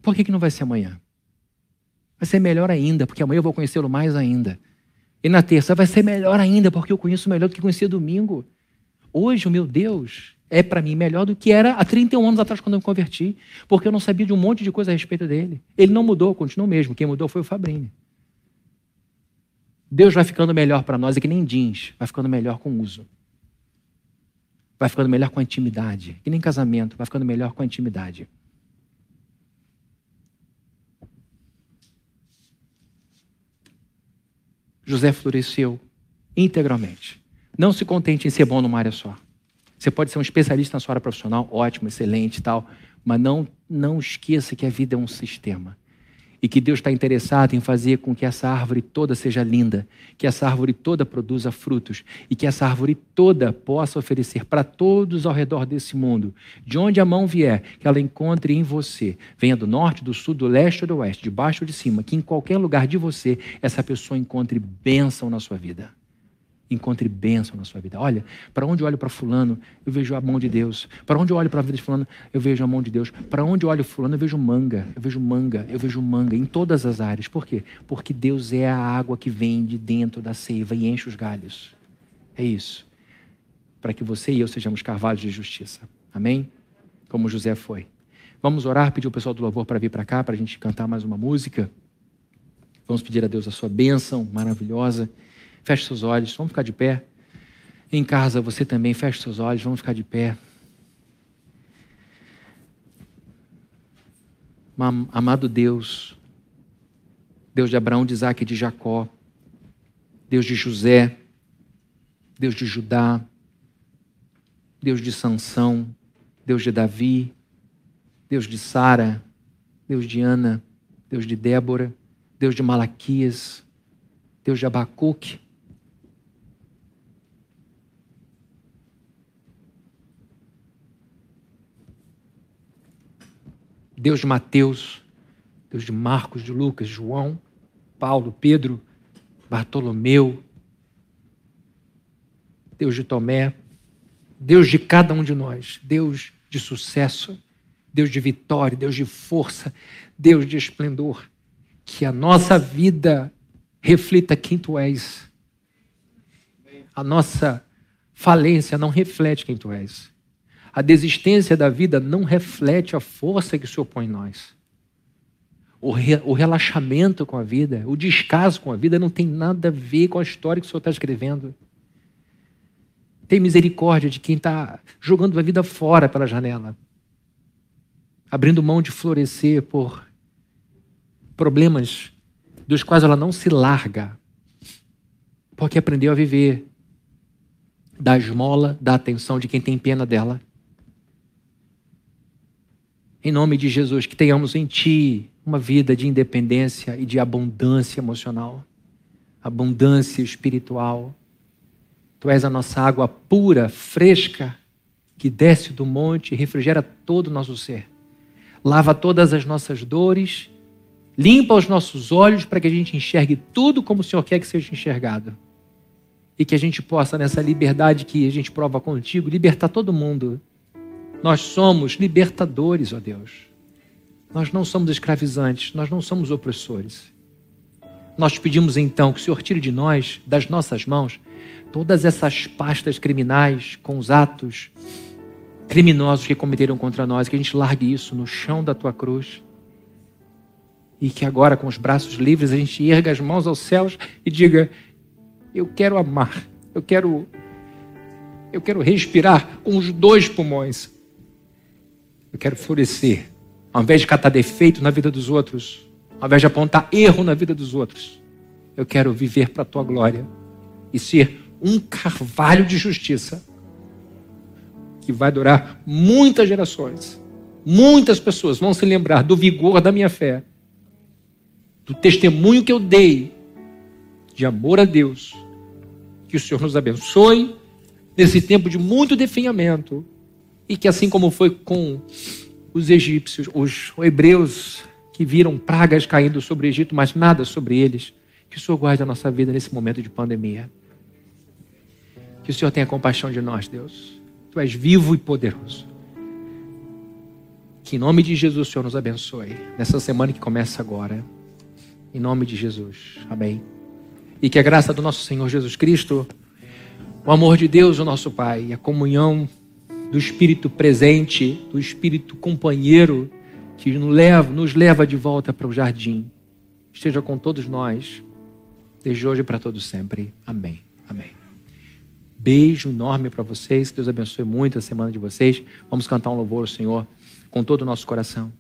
Por que, que não vai ser amanhã? Vai ser melhor ainda, porque amanhã eu vou conhecê-lo mais ainda. E na terça vai ser melhor ainda, porque eu conheço melhor do que conhecia domingo. Hoje, o meu Deus é para mim melhor do que era há 31 anos atrás quando eu me converti, porque eu não sabia de um monte de coisa a respeito dele. Ele não mudou, continuou mesmo. Quem mudou foi o Fabrini. Deus vai ficando melhor para nós, é que nem jeans, vai ficando melhor com o uso. Vai ficando melhor com a intimidade. Que nem casamento, vai ficando melhor com a intimidade. José floresceu integralmente. Não se contente em ser bom numa área só. Você pode ser um especialista na sua área profissional, ótimo, excelente e tal, mas não, não esqueça que a vida é um sistema e que Deus está interessado em fazer com que essa árvore toda seja linda, que essa árvore toda produza frutos e que essa árvore toda possa oferecer para todos ao redor desse mundo, de onde a mão vier, que ela encontre em você, venha do norte, do sul, do leste ou do oeste, de baixo ou de cima, que em qualquer lugar de você essa pessoa encontre bênção na sua vida encontre bênção na sua vida. Olha, para onde eu olho para fulano, eu vejo a mão de Deus. Para onde eu olho para a vida de fulano, eu vejo a mão de Deus. Para onde eu olho fulano, eu vejo manga. Eu vejo manga, eu vejo manga em todas as áreas. Por quê? Porque Deus é a água que vem de dentro da seiva e enche os galhos. É isso. Para que você e eu sejamos carvalhos de justiça. Amém? Como José foi. Vamos orar, pedir o pessoal do louvor para vir para cá, para a gente cantar mais uma música. Vamos pedir a Deus a sua bênção maravilhosa. Feche seus olhos, vamos ficar de pé. Em casa, você também, feche seus olhos, vamos ficar de pé. Amado Deus, Deus de Abraão, de Isaac e de Jacó, Deus de José, Deus de Judá, Deus de Sansão, Deus de Davi, Deus de Sara, Deus de Ana, Deus de Débora, Deus de Malaquias, Deus de Abacuque, Deus de Mateus, Deus de Marcos, de Lucas, João, Paulo, Pedro, Bartolomeu, Deus de Tomé, Deus de cada um de nós, Deus de sucesso, Deus de vitória, Deus de força, Deus de esplendor. Que a nossa vida reflita quem tu és. A nossa falência não reflete quem tu és. A desistência da vida não reflete a força que se opõe em nós. O, re, o relaxamento com a vida, o descaso com a vida não tem nada a ver com a história que o Senhor está escrevendo. Tem misericórdia de quem está jogando a vida fora pela janela, abrindo mão de florescer por problemas dos quais ela não se larga, porque aprendeu a viver da esmola, da atenção de quem tem pena dela em nome de Jesus, que tenhamos em Ti uma vida de independência e de abundância emocional, abundância espiritual. Tu és a nossa água pura, fresca, que desce do monte e refrigera todo o nosso ser. Lava todas as nossas dores, limpa os nossos olhos para que a gente enxergue tudo como o Senhor quer que seja enxergado. E que a gente possa, nessa liberdade que a gente prova contigo, libertar todo mundo nós somos libertadores, ó Deus. Nós não somos escravizantes, nós não somos opressores. Nós pedimos então que o Senhor tire de nós, das nossas mãos, todas essas pastas criminais com os atos criminosos que cometeram contra nós, que a gente largue isso no chão da tua cruz. E que agora, com os braços livres, a gente erga as mãos aos céus e diga: Eu quero amar, eu quero, eu quero respirar com os dois pulmões eu quero florescer. Ao invés de catar defeito na vida dos outros, ao invés de apontar erro na vida dos outros, eu quero viver para a tua glória e ser um carvalho de justiça que vai durar muitas gerações. Muitas pessoas vão se lembrar do vigor da minha fé, do testemunho que eu dei de amor a Deus. Que o Senhor nos abençoe nesse tempo de muito definhamento. E que assim como foi com os egípcios, os hebreus que viram pragas caindo sobre o Egito, mas nada sobre eles, que o Senhor guarde a nossa vida nesse momento de pandemia. Que o Senhor tenha compaixão de nós, Deus. Tu és vivo e poderoso. Que em nome de Jesus o Senhor nos abençoe nessa semana que começa agora. Em nome de Jesus. Amém. E que a graça do nosso Senhor Jesus Cristo, o amor de Deus, o nosso Pai, a comunhão do Espírito presente, do Espírito companheiro que nos leva, nos leva de volta para o jardim, esteja com todos nós, desde hoje para todos sempre. Amém. Amém. Beijo enorme para vocês. Deus abençoe muito a semana de vocês. Vamos cantar um louvor ao Senhor com todo o nosso coração.